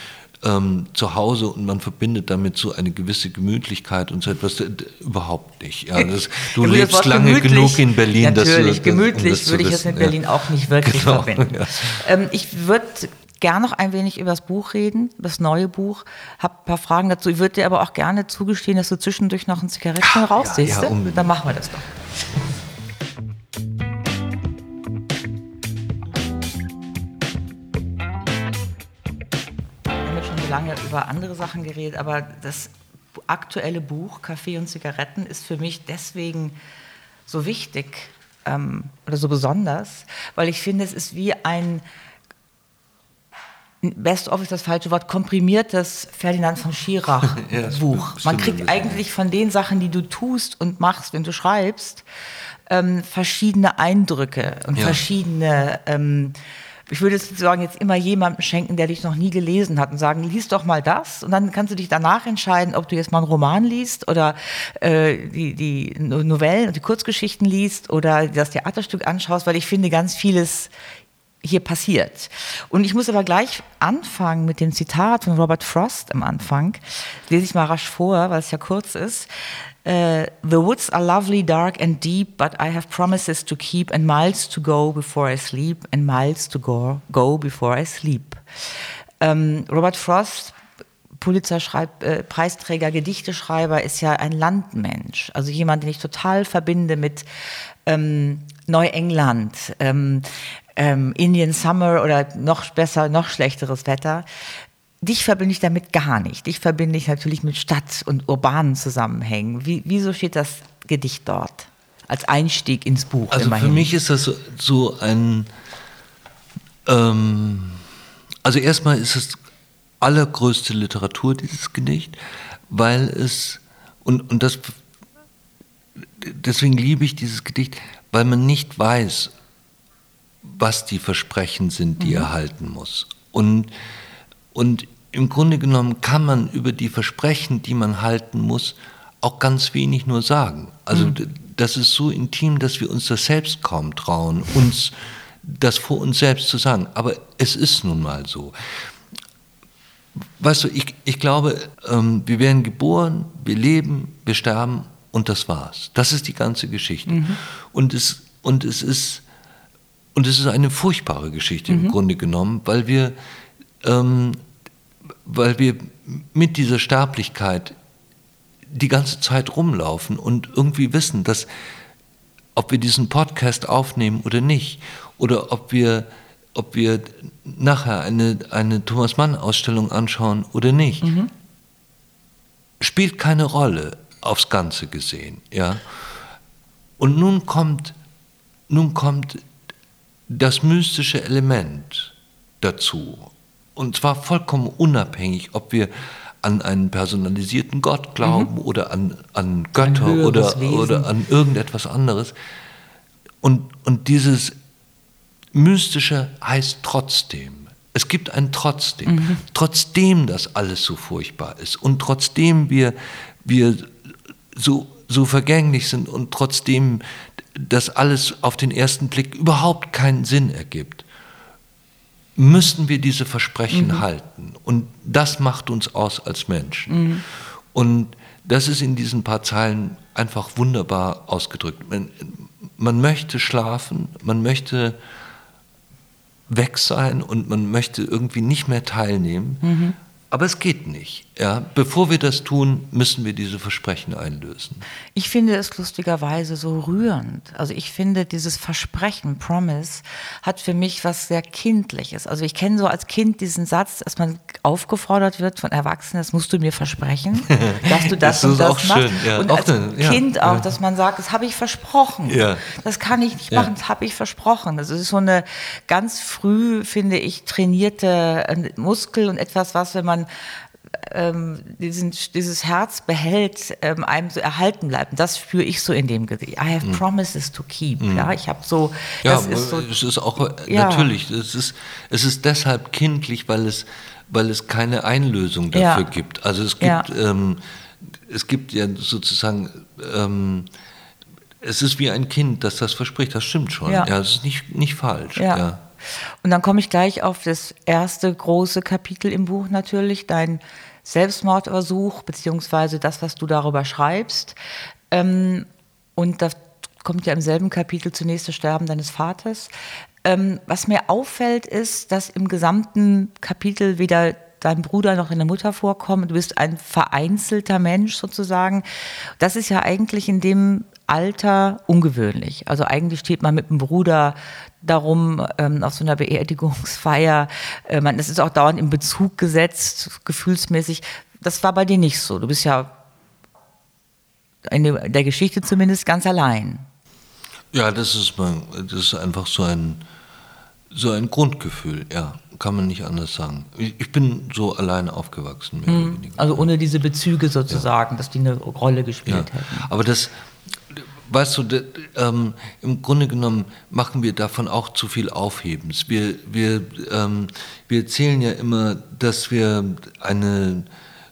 ähm, zu Hause und man verbindet damit so eine gewisse Gemütlichkeit und so etwas, d- überhaupt nicht. Ja, das, du Ja, lebst lange genug in Berlin, dass du Natürlich, das, gemütlich um würde ich es wissen, mit ja. Berlin auch nicht wirklich Genau, verbinden. ja. Ähm, ich würde gern noch ein wenig über das Buch reden, das neue Buch. Habe ein paar Fragen dazu. Ich würde dir aber auch gerne zugestehen, dass du zwischendurch noch ein Zigaretten rauchst, ja, siehst ja, unbedingt. Dann machen wir das doch. Lange über andere Sachen geredet, aber das aktuelle Buch Kaffee und Zigaretten ist für mich deswegen so wichtig ähm, oder so besonders, weil ich finde, es ist wie ein Best of ist das falsche Wort, komprimiertes Ferdinand von Schirach Ja, das Buch. stimmt, Man kriegt eigentlich von den Sachen, die du tust und machst, wenn du schreibst, ähm, verschiedene Eindrücke und Ja. verschiedene, ähm, ich würde jetzt sagen, jetzt immer jemandem schenken, der dich noch nie gelesen hat und sagen, lies doch mal das. Und dann kannst du dich danach entscheiden, ob du jetzt mal einen Roman liest oder äh, die, die No- Novellen und die Kurzgeschichten liest oder das Theaterstück anschaust, weil ich finde, ganz vieles hier passiert. Und ich muss aber gleich anfangen mit dem Zitat von Robert Frost am Anfang. Lese ich mal rasch vor, weil es ja kurz ist. Äh, The woods are lovely, dark and deep, but I have promises to keep and miles to go before I sleep and miles to go, go before I sleep. Ähm, Robert Frost, Pulitzer schreibt, äh, Gedichteschreiber, ist ja ein Landmensch. Also jemand, den ich total verbinde mit ähm, Neuengland, ähm, ähm, Indian Summer oder noch besser, noch schlechteres Wetter. Dich verbinde ich damit gar nicht. Dich verbinde ich natürlich mit Stadt und urbanen Zusammenhängen. Wie, wieso steht das Gedicht dort? Als Einstieg ins Buch Also immerhin. für mich ist das so, so ein, ähm, also erstmal ist es allergrößte Literatur, dieses Gedicht, weil es, und, und das, deswegen liebe ich dieses Gedicht, weil man nicht weiß, was die Versprechen sind, die er halten muss. Und, und im Grunde genommen kann man über die Versprechen, die man halten muss, auch ganz wenig nur sagen. Also d- das ist so intim, dass wir uns das selbst kaum trauen, uns das vor uns selbst zu sagen. Aber es ist nun mal so. Weißt du, ich, ich glaube, ähm, wir werden geboren, wir leben, wir sterben und das war's. Das ist die ganze Geschichte. Und, es, und, es ist, und es ist eine furchtbare Geschichte im Grunde genommen, weil wir, ähm, weil wir mit dieser Sterblichkeit die ganze Zeit rumlaufen und irgendwie wissen, dass ob wir diesen Podcast aufnehmen oder nicht, oder ob wir, ob wir nachher eine, eine Thomas Mann-Ausstellung anschauen oder nicht, mhm. spielt keine Rolle aufs Ganze gesehen. Ja? Und nun kommt, nun kommt das mystische Element dazu. Und zwar vollkommen unabhängig, ob wir an einen personalisierten Gott glauben mhm. oder an, an Götter oder, oder an irgendetwas anderes. Und, und dieses Mystische heißt trotzdem. Es gibt ein Trotzdem. Mhm. Trotzdem das alles so furchtbar ist und trotzdem wir, wir so, so vergänglich sind und trotzdem das alles auf den ersten Blick überhaupt keinen Sinn ergibt, müssen wir diese Versprechen mhm. halten. Und das macht uns aus als Menschen. Mhm. Und das ist in diesen paar Zeilen einfach wunderbar ausgedrückt. Man, man möchte schlafen, man möchte weg sein und man möchte irgendwie nicht mehr teilnehmen. Mhm. Aber es geht nicht. Ja? Bevor wir das tun, müssen wir diese Versprechen einlösen. Ich finde es lustigerweise so rührend. Also ich finde dieses Versprechen, Promise, hat für mich was sehr Kindliches. Also ich kenne so als Kind diesen Satz, dass man aufgefordert wird von Erwachsenen, das musst du mir versprechen, dass du das, das und das machst. Schön, ja. Und als auch, Kind ja, auch, dass man sagt, das habe ich versprochen. Das kann ich nicht machen, das habe ich versprochen. Das ist so eine ganz früh, finde ich, trainierte äh, Muskel und etwas, was, wenn man ähm, diesen, dieses Herz behält, ähm, einem so erhalten bleibt. Und das spüre ich so in dem Gedicht. I have mm. promises to keep. Mm. Ja, ich habe so. Ja, das ist so, es ist auch äh, ja. natürlich. Es ist, es ist deshalb kindlich, weil es, weil es keine Einlösung dafür ja. gibt. Also es gibt, ja. ähm, es gibt ja sozusagen. Ähm, es ist wie ein Kind, das das verspricht. Das stimmt schon. Ja, es ist nicht, nicht falsch. ja. Und dann komme ich gleich auf das erste große Kapitel im Buch natürlich, dein Selbstmordversuch, beziehungsweise das, was du darüber schreibst. Ähm, und da kommt ja im selben Kapitel zunächst das Sterben deines Vaters. Ähm, was mir auffällt, ist, dass im gesamten Kapitel weder dein Bruder noch deine Mutter vorkommen. Du bist ein vereinzelter Mensch sozusagen. Das ist ja eigentlich in dem Alter ungewöhnlich. Also eigentlich steht man mit dem Bruder darum ähm, auf so einer Beerdigungsfeier. Äh, man, das ist auch dauernd in Bezug gesetzt, gefühlsmäßig. Das war bei dir nicht so. Du bist ja in der Geschichte zumindest ganz allein. Ja, das ist, mein, das ist einfach so ein, so ein Grundgefühl, ja, kann man nicht anders sagen. Ich bin so alleine aufgewachsen, mehr hm, oder weniger. Also ohne diese Bezüge sozusagen, ja. dass die eine Rolle gespielt ja. hätten. Aber das, weißt du, ähm, im Grunde genommen machen wir davon auch zu viel Aufhebens. Wir, wir, ähm, wir erzählen ja immer, dass wir eine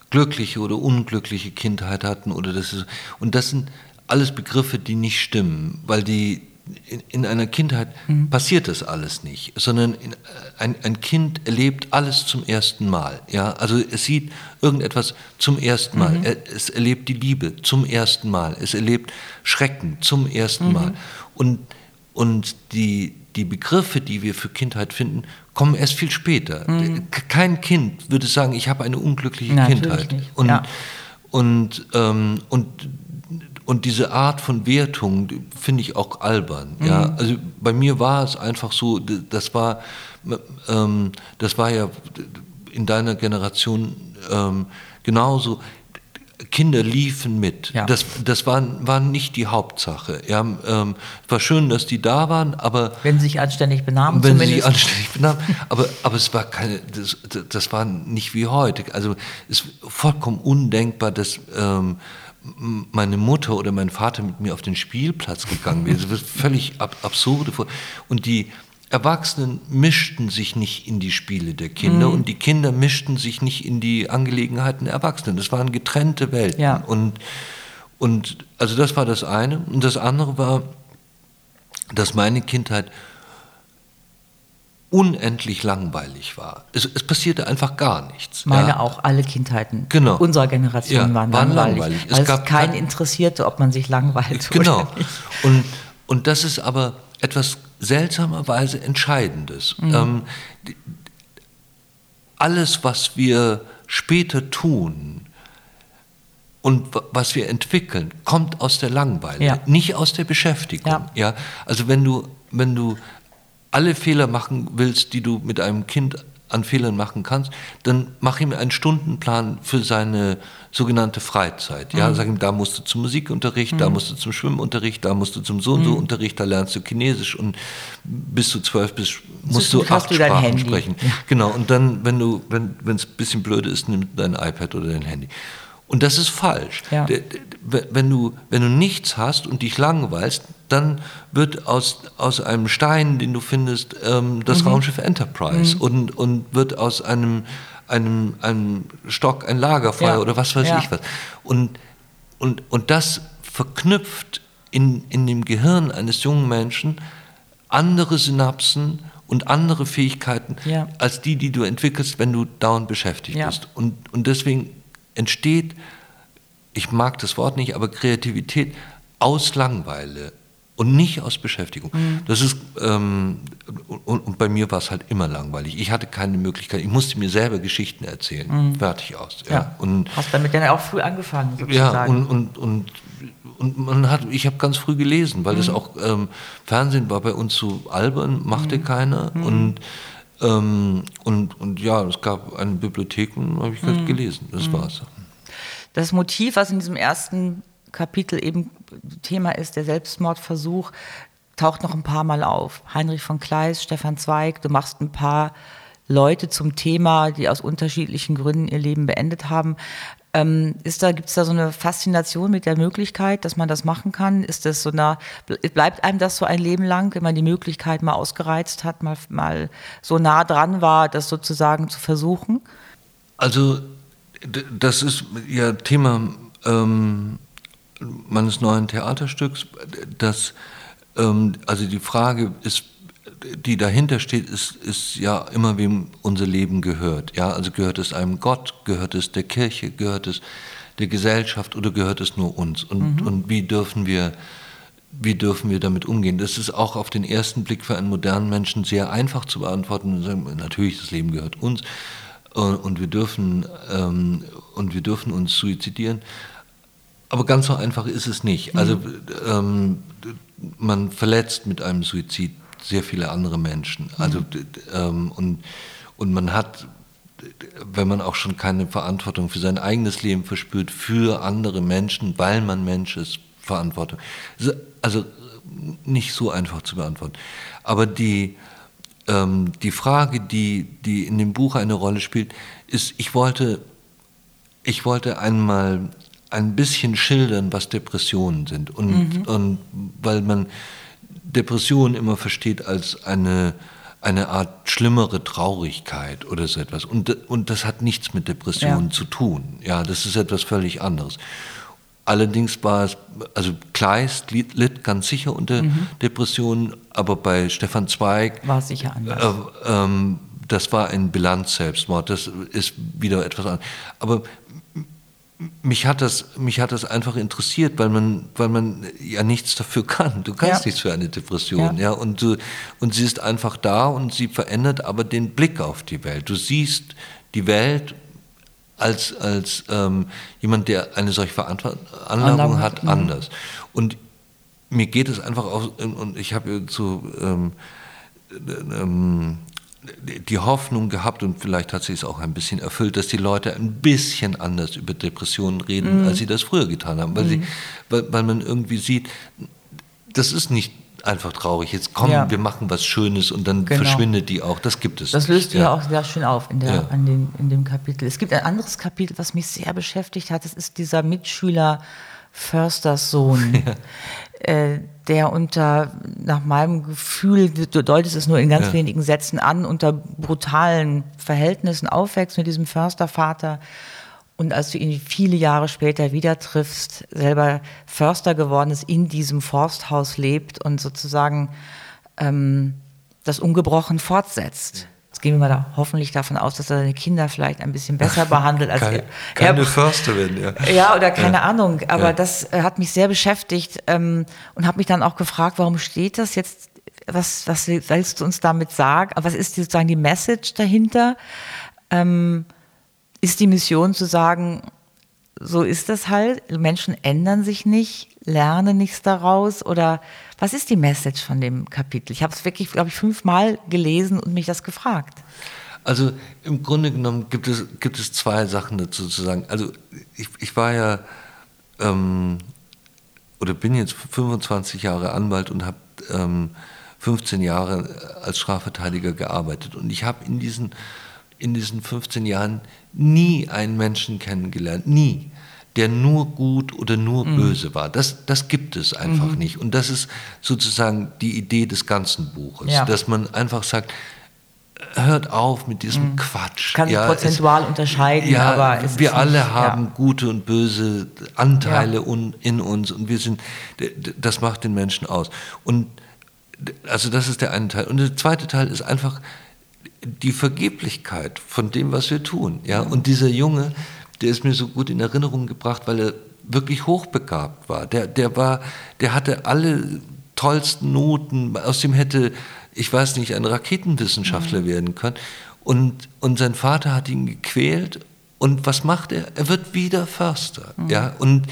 glückliche oder unglückliche Kindheit hatten oder das ist, und das sind alles Begriffe, die nicht stimmen, weil die in, in einer Kindheit mhm. passiert das alles nicht, sondern in, ein, ein, Kind erlebt alles zum ersten Mal. Ja? Also es sieht irgendetwas zum ersten Mal. Mhm. Es erlebt die Liebe zum ersten Mal. Es erlebt Schrecken zum ersten mhm. Mal. Und, und die, die Begriffe, die wir für Kindheit finden, kommen erst viel später. Mhm. Kein Kind würde sagen, ich habe eine unglückliche Nein, Kindheit. Und, ja. und, ähm, und und diese Art von Wertung finde ich auch albern. Mhm. Ja? Also bei mir war es einfach so, das war, ähm, das war ja in deiner Generation ähm, genauso. Kinder liefen mit. Ja. Das, das war, war nicht die Hauptsache. Ja, ähm, war schön, dass die da waren, aber. Wenn sie sich anständig benahmen, wenn zumindest. sie sich anständig benahmen. aber, aber es war keine, das, das war nicht wie heute. Also es ist vollkommen undenkbar, dass ähm, meine Mutter oder mein Vater mit mir auf den Spielplatz gegangen wäre. Das wird völlig ab absurde. Und die Erwachsenen mischten sich nicht in die Spiele der Kinder mhm. und die Kinder mischten sich nicht in die Angelegenheiten der Erwachsenen. Das waren getrennte Welten. Ja. Und, und also das war das eine. Und das andere war, dass meine Kindheit unendlich langweilig war. Es, es, passierte einfach gar nichts. Meine ja. auch, alle Kindheiten genau. unserer Generation ja, waren, waren langweilig. langweilig. Es, gab keinen interessierte, ob man sich langweilt genau. oder nicht. Und, und das ist aber etwas seltsamerweise Entscheidendes. Mhm. Ähm, alles, was wir später tun und was wir entwickeln, kommt aus der Langeweile, ja. nicht aus der Beschäftigung. Ja. ja. Also wenn du, wenn du alle Fehler machen willst, die du mit einem Kind an Fehlern machen kannst, dann mach ihm einen Stundenplan für seine sogenannte Freizeit. Ja, mhm. sag ihm, da musst du zum Musikunterricht, mhm. da musst du zum Schwimmunterricht, da musst du zum so und so mhm. Unterricht, da lernst du Chinesisch und bis du zwölf bist, musst du acht Sprachen sprechen. Ja. Genau. Und dann, wenn du, wenn es ein bisschen blöde ist, nimm dein iPad oder dein Handy. Und das ist falsch. Ja. Wenn, du, wenn du nichts hast und dich langweilst, dann wird aus, aus einem Stein, den du findest, ähm, das mhm. Raumschiff Enterprise mhm. und, und wird aus einem, einem, einem Stock ein Lagerfeuer ja. oder was weiß ja. ich was. Und, und, und das verknüpft in, in dem Gehirn eines jungen Menschen andere Synapsen und andere Fähigkeiten als die, die du entwickelst, wenn du dauernd beschäftigt bist. Und, und deswegen entsteht, ich mag das Wort nicht, aber Kreativität aus Langweile und nicht aus Beschäftigung. Mhm. Das ist ähm, und, und, bei mir war es halt immer langweilig. Ich hatte keine Möglichkeit. Ich musste mir selber Geschichten erzählen. Mhm. Fertig aus. Ja. ja. Und hast damit dann auch früh angefangen sozusagen. Ja und und und, und man hat, ich habe ganz früh gelesen, weil mhm. das auch ähm, Fernsehen war bei uns so albern, machte mhm. keiner mhm. und ähm, und, und ja, es gab eine Bibliothek und habe ich halt mhm. gelesen. Das mhm. war's. Das Motiv, was in diesem ersten Kapitel eben Thema ist, der Selbstmordversuch, taucht noch ein paar Mal auf. Heinrich von Kleist, Stefan Zweig, du machst ein paar Leute zum Thema, die aus unterschiedlichen Gründen ihr Leben beendet haben. Ähm, ist da, gibt es da so eine Faszination mit der Möglichkeit, dass man das machen kann? Ist das so eine, bleibt einem das so ein Leben lang, wenn man die Möglichkeit mal ausgereizt hat, mal, mal so nah dran war, das sozusagen zu versuchen? Also, das ist ja Thema ähm, meines neuen Theaterstücks, dass, ähm, also die Frage ist, die dahinter steht, ist, ist ja immer, wem unser Leben gehört. Ja, also gehört es einem Gott, gehört es der Kirche, gehört es der Gesellschaft oder gehört es nur uns? Und, mhm. und wie dürfen wir wie dürfen wir damit umgehen? Das ist auch auf den ersten Blick für einen modernen Menschen sehr einfach zu beantworten. Natürlich, das Leben gehört uns und wir dürfen, ähm, und wir dürfen uns suizidieren. Aber ganz so einfach ist es nicht. Also mhm. ähm, man verletzt mit einem Suizid sehr viele andere Menschen. Also, ähm, und, und man hat, wenn man auch schon keine Verantwortung für sein eigenes Leben verspürt, für andere Menschen, weil man Mensch ist, Verantwortung. Also nicht so einfach zu beantworten. Aber die, ähm, die Frage, die, die in dem Buch eine Rolle spielt, ist, ich wollte, ich wollte einmal ein bisschen schildern, was Depressionen sind. Und, mhm. und weil man Depression immer versteht als eine, eine Art schlimmere Traurigkeit oder so etwas. Und, und das hat nichts mit Depressionen ja. zu tun. Ja, das ist etwas völlig anderes. Allerdings war es, also Kleist litt, litt ganz sicher unter mhm. Depressionen, aber bei Stefan Zweig war es sicher anders. Äh, ähm, das war ein Bilanz-Selbstmord, das ist wieder etwas anderes. Aber mich hat das, mich hat das einfach interessiert, weil man, weil man ja nichts dafür kann. Du kannst ja. nichts für eine Depression, ja. ja. Und du, und sie ist einfach da und sie verändert aber den Blick auf die Welt. Du siehst die Welt als, als ähm, jemand, der eine solche Veranlagung hat, mhm. anders. Und mir geht es einfach auch, und ich habe so ähm, ähm, die Hoffnung gehabt und vielleicht hat sie es auch ein bisschen erfüllt, dass die Leute ein bisschen anders über Depressionen reden, mhm. als sie das früher getan haben, weil, mhm. sie, weil, weil, man irgendwie sieht, das ist nicht einfach traurig. Jetzt kommen, ja. wir machen was Schönes und dann genau. verschwindet die auch. Das gibt es. Das löst ja. ja auch sehr schön auf in, der, ja. an den, in dem Kapitel. Es gibt ein anderes Kapitel, was mich sehr beschäftigt hat. Das ist dieser Mitschüler Försters Sohn. Äh, der unter, nach meinem Gefühl, du deutest es nur in ganz ja. wenigen Sätzen an, unter brutalen Verhältnissen aufwächst mit diesem Förstervater und als du ihn viele Jahre später wieder triffst, selber Förster geworden ist, in diesem Forsthaus lebt und sozusagen ähm, das ungebrochen fortsetzt. Jetzt gehen wir mal da hoffentlich davon aus, dass er seine Kinder vielleicht ein bisschen besser behandelt als keine, er. Keine Försterin, ja. Ja, oder keine ja. Ahnung. Aber ja. das äh, hat mich sehr beschäftigt ähm, und habe mich dann auch gefragt, warum steht das jetzt? Was, was willst du uns damit sagen? Was ist sozusagen die Message dahinter? ähm, ist die Mission zu sagen, so ist das halt, Menschen ändern sich nicht, lernen nichts daraus oder was ist die Message von dem Kapitel? Ich habe es wirklich, glaube ich, fünfmal gelesen und mich das gefragt. Also im Grunde genommen gibt es, gibt es zwei Sachen dazu zu sagen. Also ich, ich war ja ähm, oder bin jetzt 25 Jahre Anwalt und habe ähm, 15 Jahre als Strafverteidiger gearbeitet. Und ich habe in diesen, in diesen 15 Jahren nie einen Menschen kennengelernt, nie, der nur gut oder nur mhm. böse war. Das, das gibt es einfach mhm. nicht. Und das ist sozusagen die Idee des ganzen Buches, ja. dass man einfach sagt, hört auf mit diesem mhm. Quatsch. Kann ja, prozentual es, unterscheiden, ja, aber wir alle nicht, haben ja. gute und böse Anteile ja. un, in uns und wir sind, das macht den Menschen aus. Und also das ist der eine Teil. Und der zweite Teil ist einfach die Vergeblichkeit von dem, was wir tun. Ja? Und dieser Junge, der ist mir so gut in Erinnerung gebracht, weil er wirklich hochbegabt war. Der, der war, der hatte alle tollsten Noten, aus dem hätte ich weiß nicht, ein Raketenwissenschaftler mhm. werden können. Und, und sein Vater hat ihn gequält. Und was macht er? Er wird wieder Förster. Mhm. Ja? Und,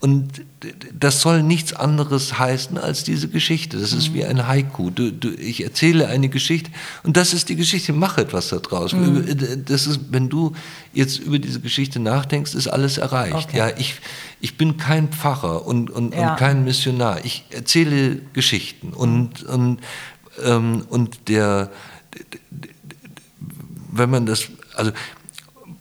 und das soll nichts anderes heißen als diese Geschichte. Das ist mhm. wie ein Haiku. Du, du, ich erzähle eine Geschichte und das ist die Geschichte. Mach etwas daraus. Mhm. Das ist, wenn du jetzt über diese Geschichte nachdenkst, ist alles erreicht. Okay. Ja, ich, ich bin kein Pfarrer und, und, ja. und kein Missionar. Ich erzähle Geschichten und, und ähm, und der, wenn man das, also,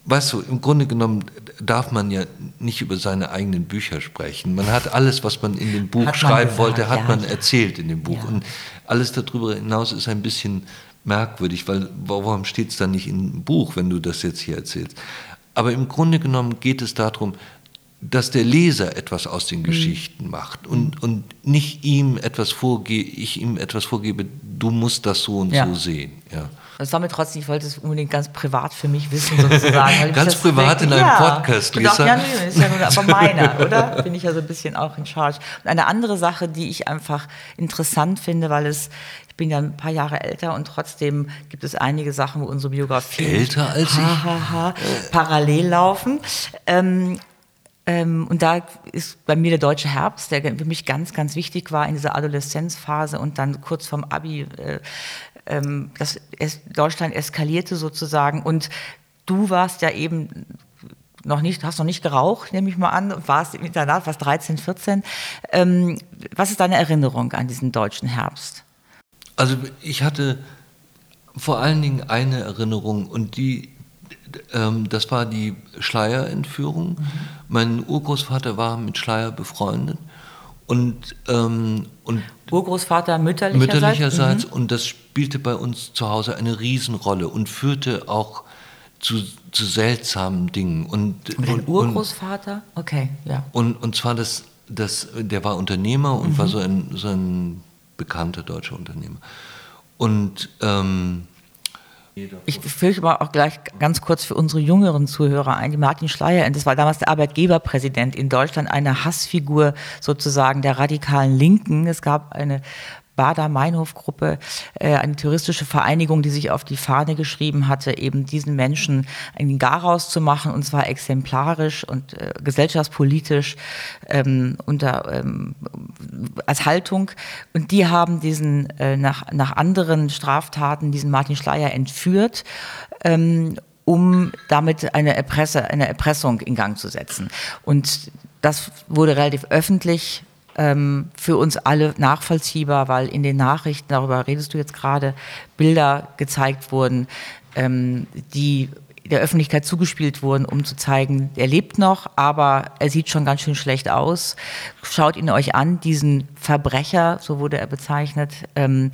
weißt du, im Grunde genommen darf man ja nicht über seine eigenen Bücher sprechen. Man hat alles, was man in dem Buch schreiben gesagt, wollte, hat ja. man erzählt in dem Buch. Ja. Und alles darüber hinaus ist ein bisschen merkwürdig, weil warum steht es dann nicht im Buch, wenn du das jetzt hier erzählst? Aber im Grunde genommen geht es darum, dass der Leser etwas aus den mhm. Geschichten macht und, und nicht ihm etwas vorgebe, ich ihm etwas vorgebe, du musst das so und ja. so sehen. Ja. Das war mir trotzdem, ich wollte es unbedingt ganz privat für mich wissen, sozusagen. ganz privat in einem ja, Podcast, Lisa? Ja, nee, ist ja nur aber meiner, oder? Bin ich ja so ein bisschen auch in charge. Und eine andere Sache, die ich einfach interessant finde, weil es, ich bin ja ein paar Jahre älter und trotzdem gibt es einige Sachen, wo unsere Biografie älter als ich ha, ha, ha, parallel laufen. Ähm, ähm, und da ist bei mir der deutsche Herbst, der für mich ganz, ganz wichtig war in dieser Adoleszenzphase und dann kurz vorm Abi, äh, ähm, dass es, Deutschland eskalierte sozusagen. Und du warst ja eben noch nicht, hast noch nicht geraucht, nehme ich mal an, warst im Internat, warst 13, 14. Ähm, was ist deine Erinnerung an diesen deutschen Herbst? Also ich hatte vor allen Dingen eine Erinnerung und die ähm, das war die Schleierentführung. Mhm. Mein Urgroßvater war mit Schleier befreundet. Und, ähm, und Urgroßvater mütterlicherseits, mütterlicherseits mhm. und das spielte bei uns zu Hause eine Riesenrolle und führte auch zu, zu seltsamen Dingen. Und, und ein Urgroßvater? Okay, ja. Und, und zwar, das, das, der war Unternehmer und mhm. war so ein, so ein bekannter deutscher Unternehmer. Und ähm, ich führe aber auch gleich ganz kurz für unsere jüngeren Zuhörer ein. Die Martin Schleier, das war damals der Arbeitgeberpräsident in Deutschland, eine Hassfigur sozusagen der radikalen Linken. Es gab eine Bader-Meinhof-Gruppe, äh, eine touristische Vereinigung, die sich auf die Fahne geschrieben hatte, eben diesen Menschen einen Garaus zu machen, und zwar exemplarisch und äh, gesellschaftspolitisch ähm, unter, ähm, als Haltung. Und die haben diesen äh, nach, nach anderen Straftaten diesen Martin Schleier entführt. Ähm, um damit eine, Erpresse, eine Erpressung in Gang zu setzen. Und das wurde relativ öffentlich ähm, für uns alle nachvollziehbar, weil in den Nachrichten, darüber redest du jetzt gerade, Bilder gezeigt wurden, ähm, die der Öffentlichkeit zugespielt wurden, um zu zeigen, er lebt noch, aber er sieht schon ganz schön schlecht aus. Schaut ihn euch an, diesen Verbrecher, so wurde er bezeichnet. Ähm,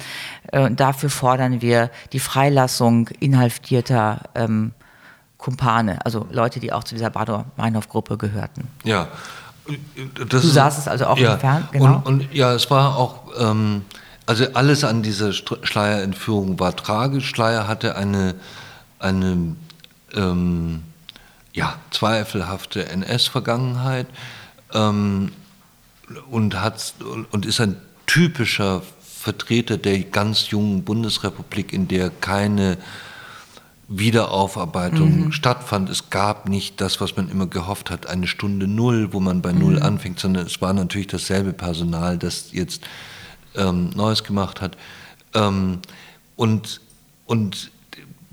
äh, dafür fordern wir die Freilassung inhaftierter ähm, Kumpane, also Leute, die auch zu dieser Bader-Meinhof-Gruppe gehörten. Ja, das du saßest also auch ja, im Fernsehen, genau. Und, und, ja, es war auch, ähm, also alles an dieser Schleierentführung war tragisch. Schleier hatte eine, eine ähm, ja, zweifelhafte NS-Vergangenheit ähm, und, und ist ein typischer Vertreter der ganz jungen Bundesrepublik, in der keine Wiederaufarbeitung mhm. stattfand. Es gab nicht das, was man immer gehofft hat, eine Stunde Null, wo man bei Null mhm. anfängt, sondern es war natürlich dasselbe Personal, das jetzt ähm, Neues gemacht hat. Ähm, und, und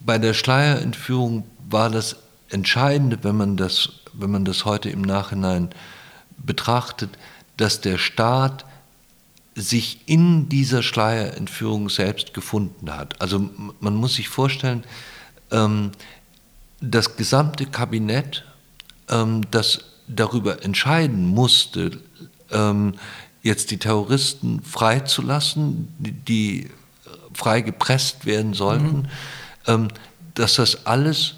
bei der Schleierentführung war das Entscheidende, wenn man das, wenn man das heute im Nachhinein betrachtet, dass der Staat sich in dieser Schleierentführung selbst gefunden hat. Also man muss sich vorstellen, ähm, das gesamte Kabinett, ähm, das darüber entscheiden musste, ähm, jetzt die Terroristen freizulassen, die, die frei gepresst werden sollten, mhm. Ähm, dass das alles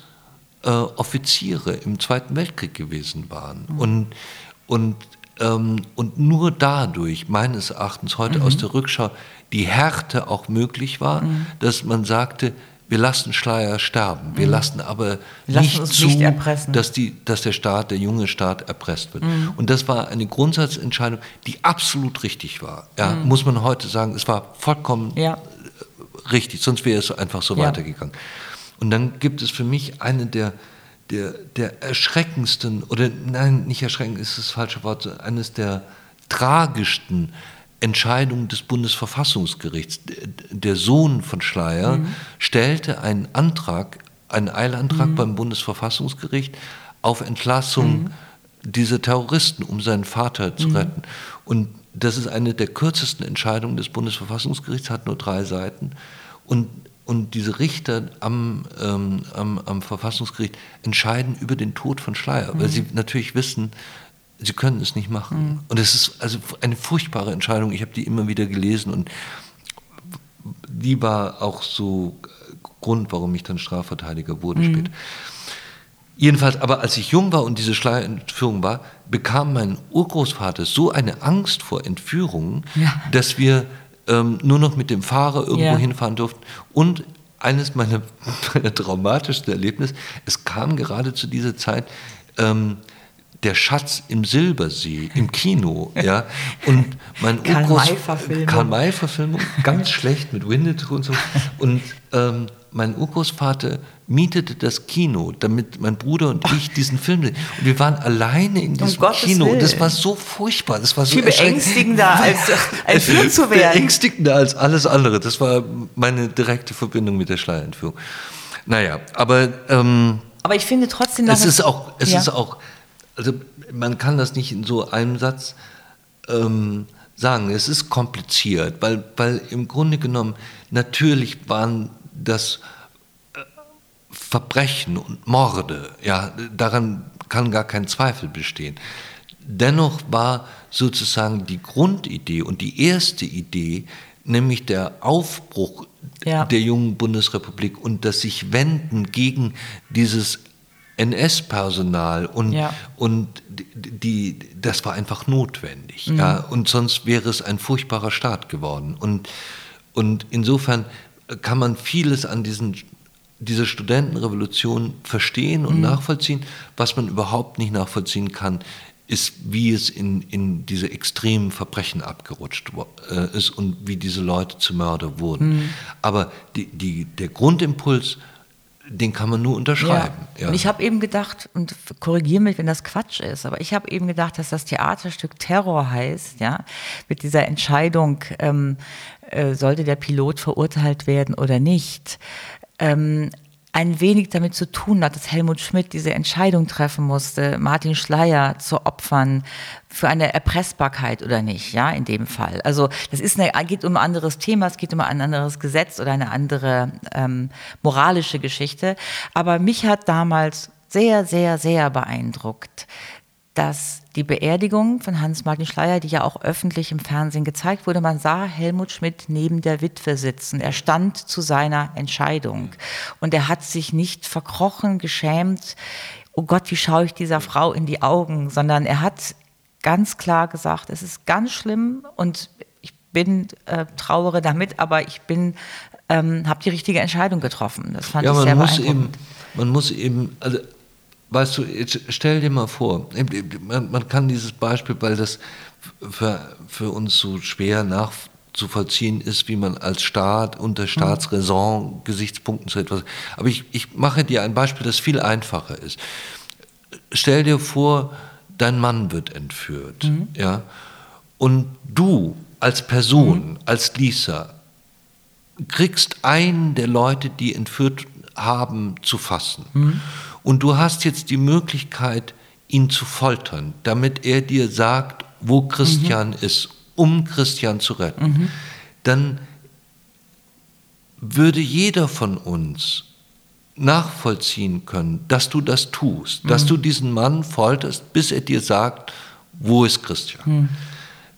äh, Offiziere im Zweiten Weltkrieg gewesen waren. Mhm. Und, und, ähm, und nur dadurch, meines Erachtens heute mhm. aus der Rückschau, die Härte auch möglich war, mhm. dass man sagte, wir lassen Schleier sterben. Wir mhm. lassen aber wir nicht zu, nicht dass, die, dass der Staat, der junge Staat erpresst wird. Mhm. Und das war eine Grundsatzentscheidung, die absolut richtig war. Ja, mhm. Muss man heute sagen, es war vollkommen ja. richtig, sonst wäre es einfach so ja. weitergegangen. Und dann gibt es für mich eine der, der, der erschreckendsten, oder nein, nicht erschreckend ist das falsche Wort, eines der tragischsten Entscheidung des Bundesverfassungsgerichts. Der Sohn von Schleier mhm. stellte einen Antrag, einen Eilantrag mhm. beim Bundesverfassungsgericht auf Entlassung mhm. dieser Terroristen, um seinen Vater zu mhm. retten. Und das ist eine der kürzesten Entscheidungen des Bundesverfassungsgerichts, hat nur drei Seiten. Und, und diese Richter am, ähm, am, am Verfassungsgericht entscheiden über den Tod von Schleier, weil mhm. sie natürlich wissen, sie können es nicht machen. Mhm. Und es ist also eine furchtbare Entscheidung. Ich habe die immer wieder gelesen und die war auch so Grund, warum ich dann Strafverteidiger wurde mhm. später. Jedenfalls, aber als ich jung war und diese Schleierentführung war, bekam mein Urgroßvater so eine Angst vor Entführungen, ja. dass wir ähm, nur noch mit dem Fahrer irgendwo ja. hinfahren durften. Und eines meiner, meiner traumatischsten Erlebnisse, es kam gerade zu dieser Zeit, ähm, der Schatz im Silbersee im Kino, ja. Und mein Karl May-Verfilmung. Karl May-Verfilmung, ganz schlecht mit Winnetou und so. Und ähm, mein Urgroßvater mietete das Kino, damit mein Bruder und ich diesen Film sehen. Und wir waren alleine in diesem um Kino. Und das war so furchtbar. Das war so Viel beängstigender als, als hier zu werden. Beängstigender als alles andere. Das war meine direkte Verbindung mit der Schleierentführung. Naja, aber ähm, aber ich finde trotzdem noch es ist auch es ja. ist auch also man kann das nicht in so einem Satz ähm, sagen. Es ist kompliziert, weil, weil im Grunde genommen natürlich waren das äh, Verbrechen und Morde, ja, daran kann gar kein Zweifel bestehen. Dennoch war sozusagen die Grundidee und die erste Idee, nämlich der Aufbruch ja. der jungen Bundesrepublik und das sich wenden gegen dieses NS-Personal und, ja. und die, das war einfach notwendig. Mhm. Ja, und sonst wäre es ein furchtbarer Staat geworden. Und, und insofern kann man vieles an diesen, dieser Studentenrevolution verstehen und mhm. nachvollziehen. Was man überhaupt nicht nachvollziehen kann, ist, wie es in, in diese extremen Verbrechen abgerutscht äh, ist und wie diese Leute zu Mörder wurden. Mhm. Aber die, die, der Grundimpuls den kann man nur unterschreiben. Ja. Ja. Und ich habe eben gedacht, und korrigiere mich, wenn das Quatsch ist, aber ich habe eben gedacht, dass das Theaterstück Terror heißt, ja, mit dieser Entscheidung, ähm, äh, sollte der Pilot verurteilt werden oder nicht. Ähm, ein wenig damit zu tun hat, dass Helmut Schmidt diese Entscheidung treffen musste, Martin Schleier zu opfern für eine Erpressbarkeit oder nicht, ja, in dem Fall. Also das ist eine, geht um ein anderes Thema, es geht um ein anderes Gesetz oder eine andere ähm, moralische Geschichte. Aber mich hat damals sehr, sehr, sehr beeindruckt, dass die Beerdigung von Hans-Martin Schleier, die ja auch öffentlich im Fernsehen gezeigt wurde, man sah Helmut Schmidt neben der Witwe sitzen. Er stand zu seiner Entscheidung und er hat sich nicht verkrochen, geschämt, oh Gott, wie schaue ich dieser Frau in die Augen, sondern er hat ganz klar gesagt, es ist ganz schlimm und ich bin äh, trauere damit, aber ich bin ähm, habe die richtige Entscheidung getroffen. Das fand ja, ich sehr muss eben, man muss eben, also Weißt du, jetzt stell dir mal vor, man, kann dieses Beispiel, weil das für, für uns so schwer nach, zu vollziehen ist, wie man als Staat unter Staatsräson Gesichtspunkten zu etwas. Aber ich, ich mache dir ein Beispiel, das viel einfacher ist. Stell dir vor, dein Mann wird entführt, mhm. ja, und du als Person, mhm. als Lisa, kriegst einen der Leute, die entführt haben, zu fassen. Mhm. Und du hast jetzt die Möglichkeit, ihn zu foltern, damit er dir sagt, wo Christian mhm. ist, um Christian zu retten. Mhm. Dann würde jeder von uns nachvollziehen können, dass du das tust, dass du mhm. diesen Mann folterst, bis er dir sagt, wo ist Christian. Mhm.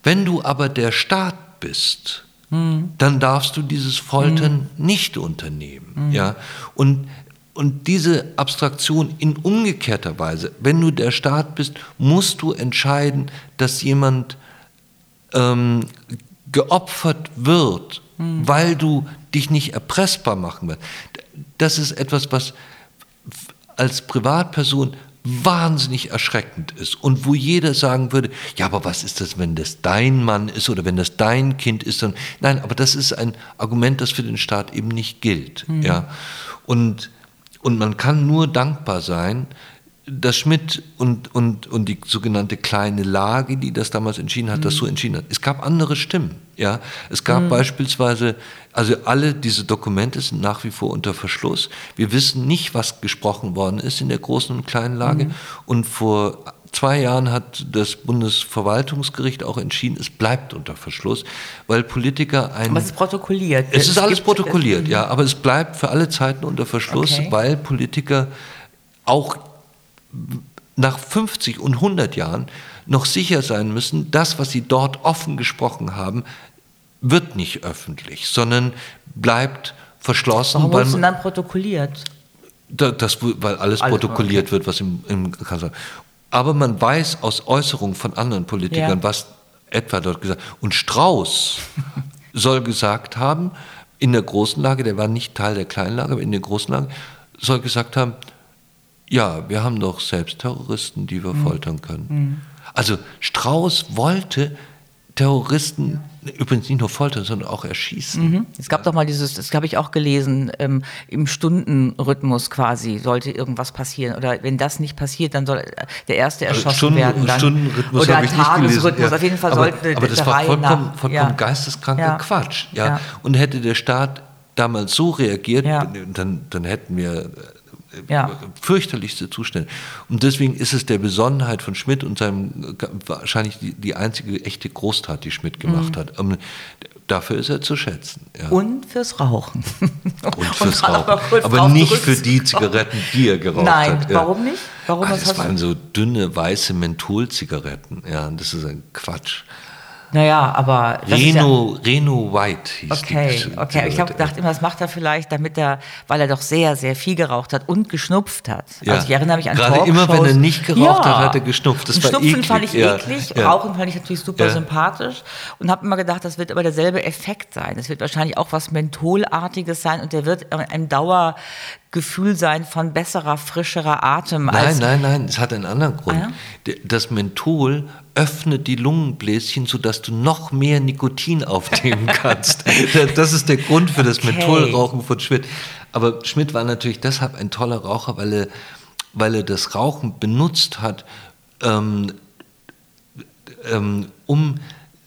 Wenn du aber der Staat bist, mhm. dann darfst du dieses Foltern mhm. nicht unternehmen. Mhm. Ja? Und, und diese Abstraktion in umgekehrter Weise, wenn du der Staat bist, musst du entscheiden, dass jemand ähm, geopfert wird, mhm. weil du dich nicht erpressbar machen willst. Das ist etwas, was als Privatperson wahnsinnig erschreckend ist und wo jeder sagen würde, ja, aber was ist das, wenn das dein Mann ist oder wenn das dein Kind ist? Nein, aber das ist ein Argument, das für den Staat eben nicht gilt. Mhm. Ja? Und, und man kann nur dankbar sein, dass Schmidt und, und, und die sogenannte kleine Lage, die das damals entschieden hat, mhm. das so entschieden hat. Es gab andere Stimmen. Ja? Es gab mhm. beispielsweise, also alle diese Dokumente sind nach wie vor unter Verschluss. Wir wissen nicht, was gesprochen worden ist in der großen und kleinen Lage. Mhm. Und vor zwei Jahren hat das Bundesverwaltungsgericht auch entschieden, es bleibt unter Verschluss, weil Politiker ein. Aber es ist protokolliert. Es ist es alles protokolliert, ja, aber es bleibt für alle Zeiten unter Verschluss, okay. weil Politiker auch nach 50 und 100 Jahren noch sicher sein müssen, das, was sie dort offen gesprochen haben, wird nicht öffentlich, sondern bleibt verschlossen. Warum wird es dann protokolliert? Das, weil alles, alles protokolliert okay. wird, was im, im Kanzler. Aber man weiß aus Äußerungen von anderen Politikern, ja. was etwa dort gesagt Und Strauß soll gesagt haben, in der großen Lage, der war nicht Teil der kleinen Lage, aber in der großen Lage, soll gesagt haben, ja, wir haben doch selbst Terroristen, die wir mhm. foltern können. Mhm. Also Strauß wollte Terroristen übrigens nicht nur foltern, sondern auch erschießen. Mhm. Es gab doch mal dieses, das habe ich auch gelesen, ähm, im Stundenrhythmus quasi sollte irgendwas passieren. Oder wenn das nicht passiert, dann soll der Erste also erschossen Stunden, werden. Dann, Stundenrhythmus oder Tagesrhythmus, ja. auf jeden Fall aber, sollte Aber das war vollkommen, vollkommen ja. geisteskranker ja. Quatsch. Ja. Und hätte der Staat damals so reagiert, dann, dann hätten wir ja. fürchterlichste Zustände. Und deswegen ist es der Besonnenheit von Schmidt und seinem wahrscheinlich die, die einzige echte Großtat, die Schmidt gemacht mhm. hat. Um, dafür ist er zu schätzen. Ja. Und fürs Rauchen. Und fürs Rauchen. Aber nicht für die Zigaretten, die er geraucht Nein, hat. Nein, warum nicht? Warum Ach, das waren so dünne, weiße Mentholzigaretten. Ja, das ist ein Quatsch. Naja, aber. Reno, ja, Reno White hieß Okay, die, okay. Ich habe gedacht, immer, das macht er vielleicht, damit er, weil er doch sehr, sehr viel geraucht hat und geschnupft hat. Ja. Also ich erinnere mich an Gerade Talkshows. immer, wenn er nicht geraucht ja. hat, hat er geschnupft. Das und war Schnupfen eklig. fand ich eklig, Rauchen fand ich natürlich super sympathisch und habe immer gedacht, das wird aber derselbe Effekt sein. Es wird wahrscheinlich auch was Mentholartiges sein und der wird ein Dauer Gefühl sein von besserer, frischerer Atem. Nein, nein, nein, es hat einen anderen Grund. Ah, ja? Das Menthol öffnet die Lungenbläschen, sodass du noch mehr Nikotin aufnehmen kannst. das ist der Grund für das okay. Mentholrauchen von Schmidt. Aber Schmidt war natürlich deshalb ein toller Raucher, weil er, weil er das Rauchen benutzt hat, ähm, ähm, um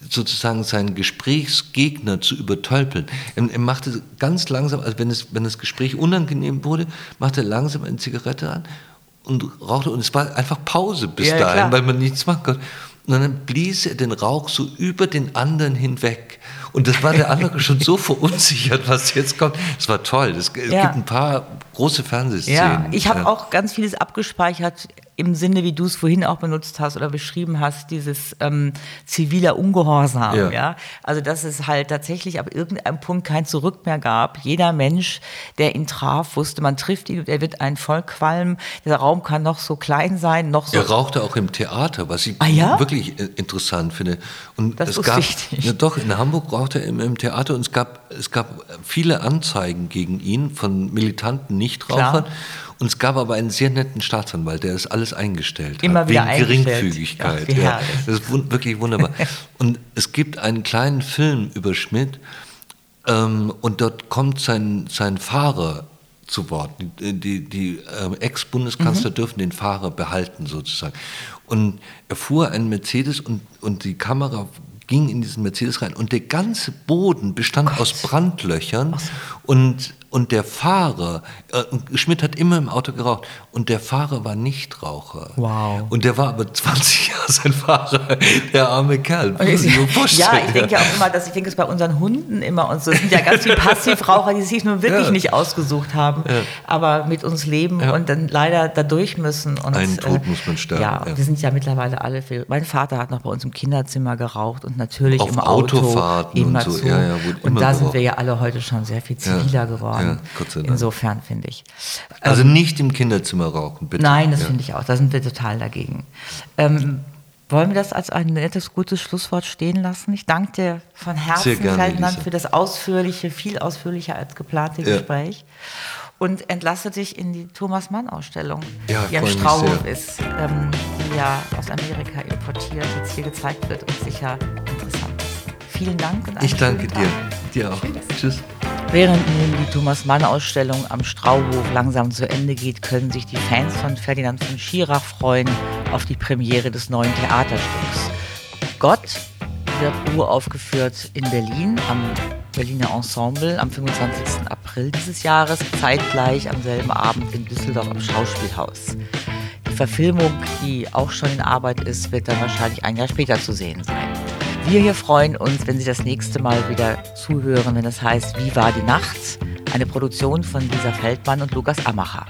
sozusagen seinen Gesprächsgegner zu übertölpeln. Er, er, machte ganz langsam, also wenn, es, wenn das Gespräch unangenehm wurde, machte er langsam eine Zigarette an und rauchte und es war einfach Pause bis ja, dahin, klar. weil man nichts machen konnte. Und dann blies er den Rauch so über den anderen hinweg. Und das war der andere schon so verunsichert, was jetzt kommt. Es war toll. Es, es ja. gibt ein paar große Fernsehszenen. Ja, ich habe ja. auch ganz vieles abgespeichert im Sinne, wie du es vorhin auch benutzt hast oder beschrieben hast, dieses ähm, ziviler Ungehorsam. Ja. ja. Also dass es halt tatsächlich ab irgendeinem Punkt kein Zurück mehr gab. Jeder Mensch, der ihn traf, wusste, man trifft ihn, er wird einen vollqualmen. Der Raum kann noch so klein sein, noch so. Er rauchte auch im Theater, was ich ah, ja? wirklich äh, interessant finde. Und das es gab. Ja, doch, in Hamburg rauchte er im, im, Theater und es gab, es gab viele Anzeigen gegen ihn von militanten Nichtrauchern. Klar. Und es gab aber einen sehr netten Staatsanwalt, der das alles eingestellt Immer hat. wieder wegen Geringfügigkeit. Ach, ja, das ist wun wirklich wunderbar. und es gibt einen kleinen Film über Schmidt ähm, und dort kommt sein, sein Fahrer zu Wort. Die, die, die äh, Ex-Bundeskanzler mhm. dürfen den Fahrer behalten sozusagen. Und er fuhr einen Mercedes und, und die Kamera ging in diesen Mercedes rein und der ganze Boden bestand Gott. aus Brandlöchern so. und und der Fahrer, äh, Schmidt hat immer im Auto geraucht und der Fahrer war Nichtraucher. Wow. Und der war aber 20 Jahre sein Fahrer, der arme Kerl. ja, ich denke ja auch immer, dass ich denke es bei unseren Hunden immer und so sind ja ganz viele Passivraucher, die sich nun wirklich ja. nicht ausgesucht haben, ja. aber mit uns leben ja. und dann leider da durch müssen. Und, Einen Tod äh, muss man sterben. Ja, wir sind ja mittlerweile alle. Viel. Mein Vater hat noch bei uns im Kinderzimmer geraucht und natürlich Auf im Auto Autofahrten immer und so. zu. und da sind wir ja alle heute schon sehr viel ziviler geworden. Ja, sei Dank. Insofern finde ich. Also ähm, nicht im Kinderzimmer rauchen, bitte. Nein, das ja. finde ich auch. Da sind wir total dagegen. Ähm, wollen wir das als ein nettes, gutes Schlusswort stehen lassen? Ich danke dir von Herzen, Ferdinand, für das ausführliche, viel ausführlicher als geplante ja. Gespräch und entlasse dich in die Thomas Mann-Ausstellung, ja, die am Strauhof ist, ähm, die ja aus Amerika importiert, jetzt hier gezeigt wird und sicher interessant ist. Vielen Dank. Und ich danke dir. Dir auch. Tschüss. Tschüss. Während nun die Thomas Mann-Ausstellung am Strauhof langsam zu Ende geht, können sich die Fans von Ferdinand von Schirach freuen auf die Premiere des neuen Theaterstücks. Gott wird uraufgeführt in Berlin am Berliner Ensemble am 25. April dieses Jahres, zeitgleich am selben Abend in Düsseldorf am Schauspielhaus. Die Verfilmung, die auch schon in Arbeit ist, wird dann wahrscheinlich ein Jahr später zu sehen sein. Wir hier freuen uns, wenn Sie das nächste Mal wieder zuhören, wenn es heißt Wie war die Nacht? Eine Produktion von Lisa Feldmann und Lukas Amacher.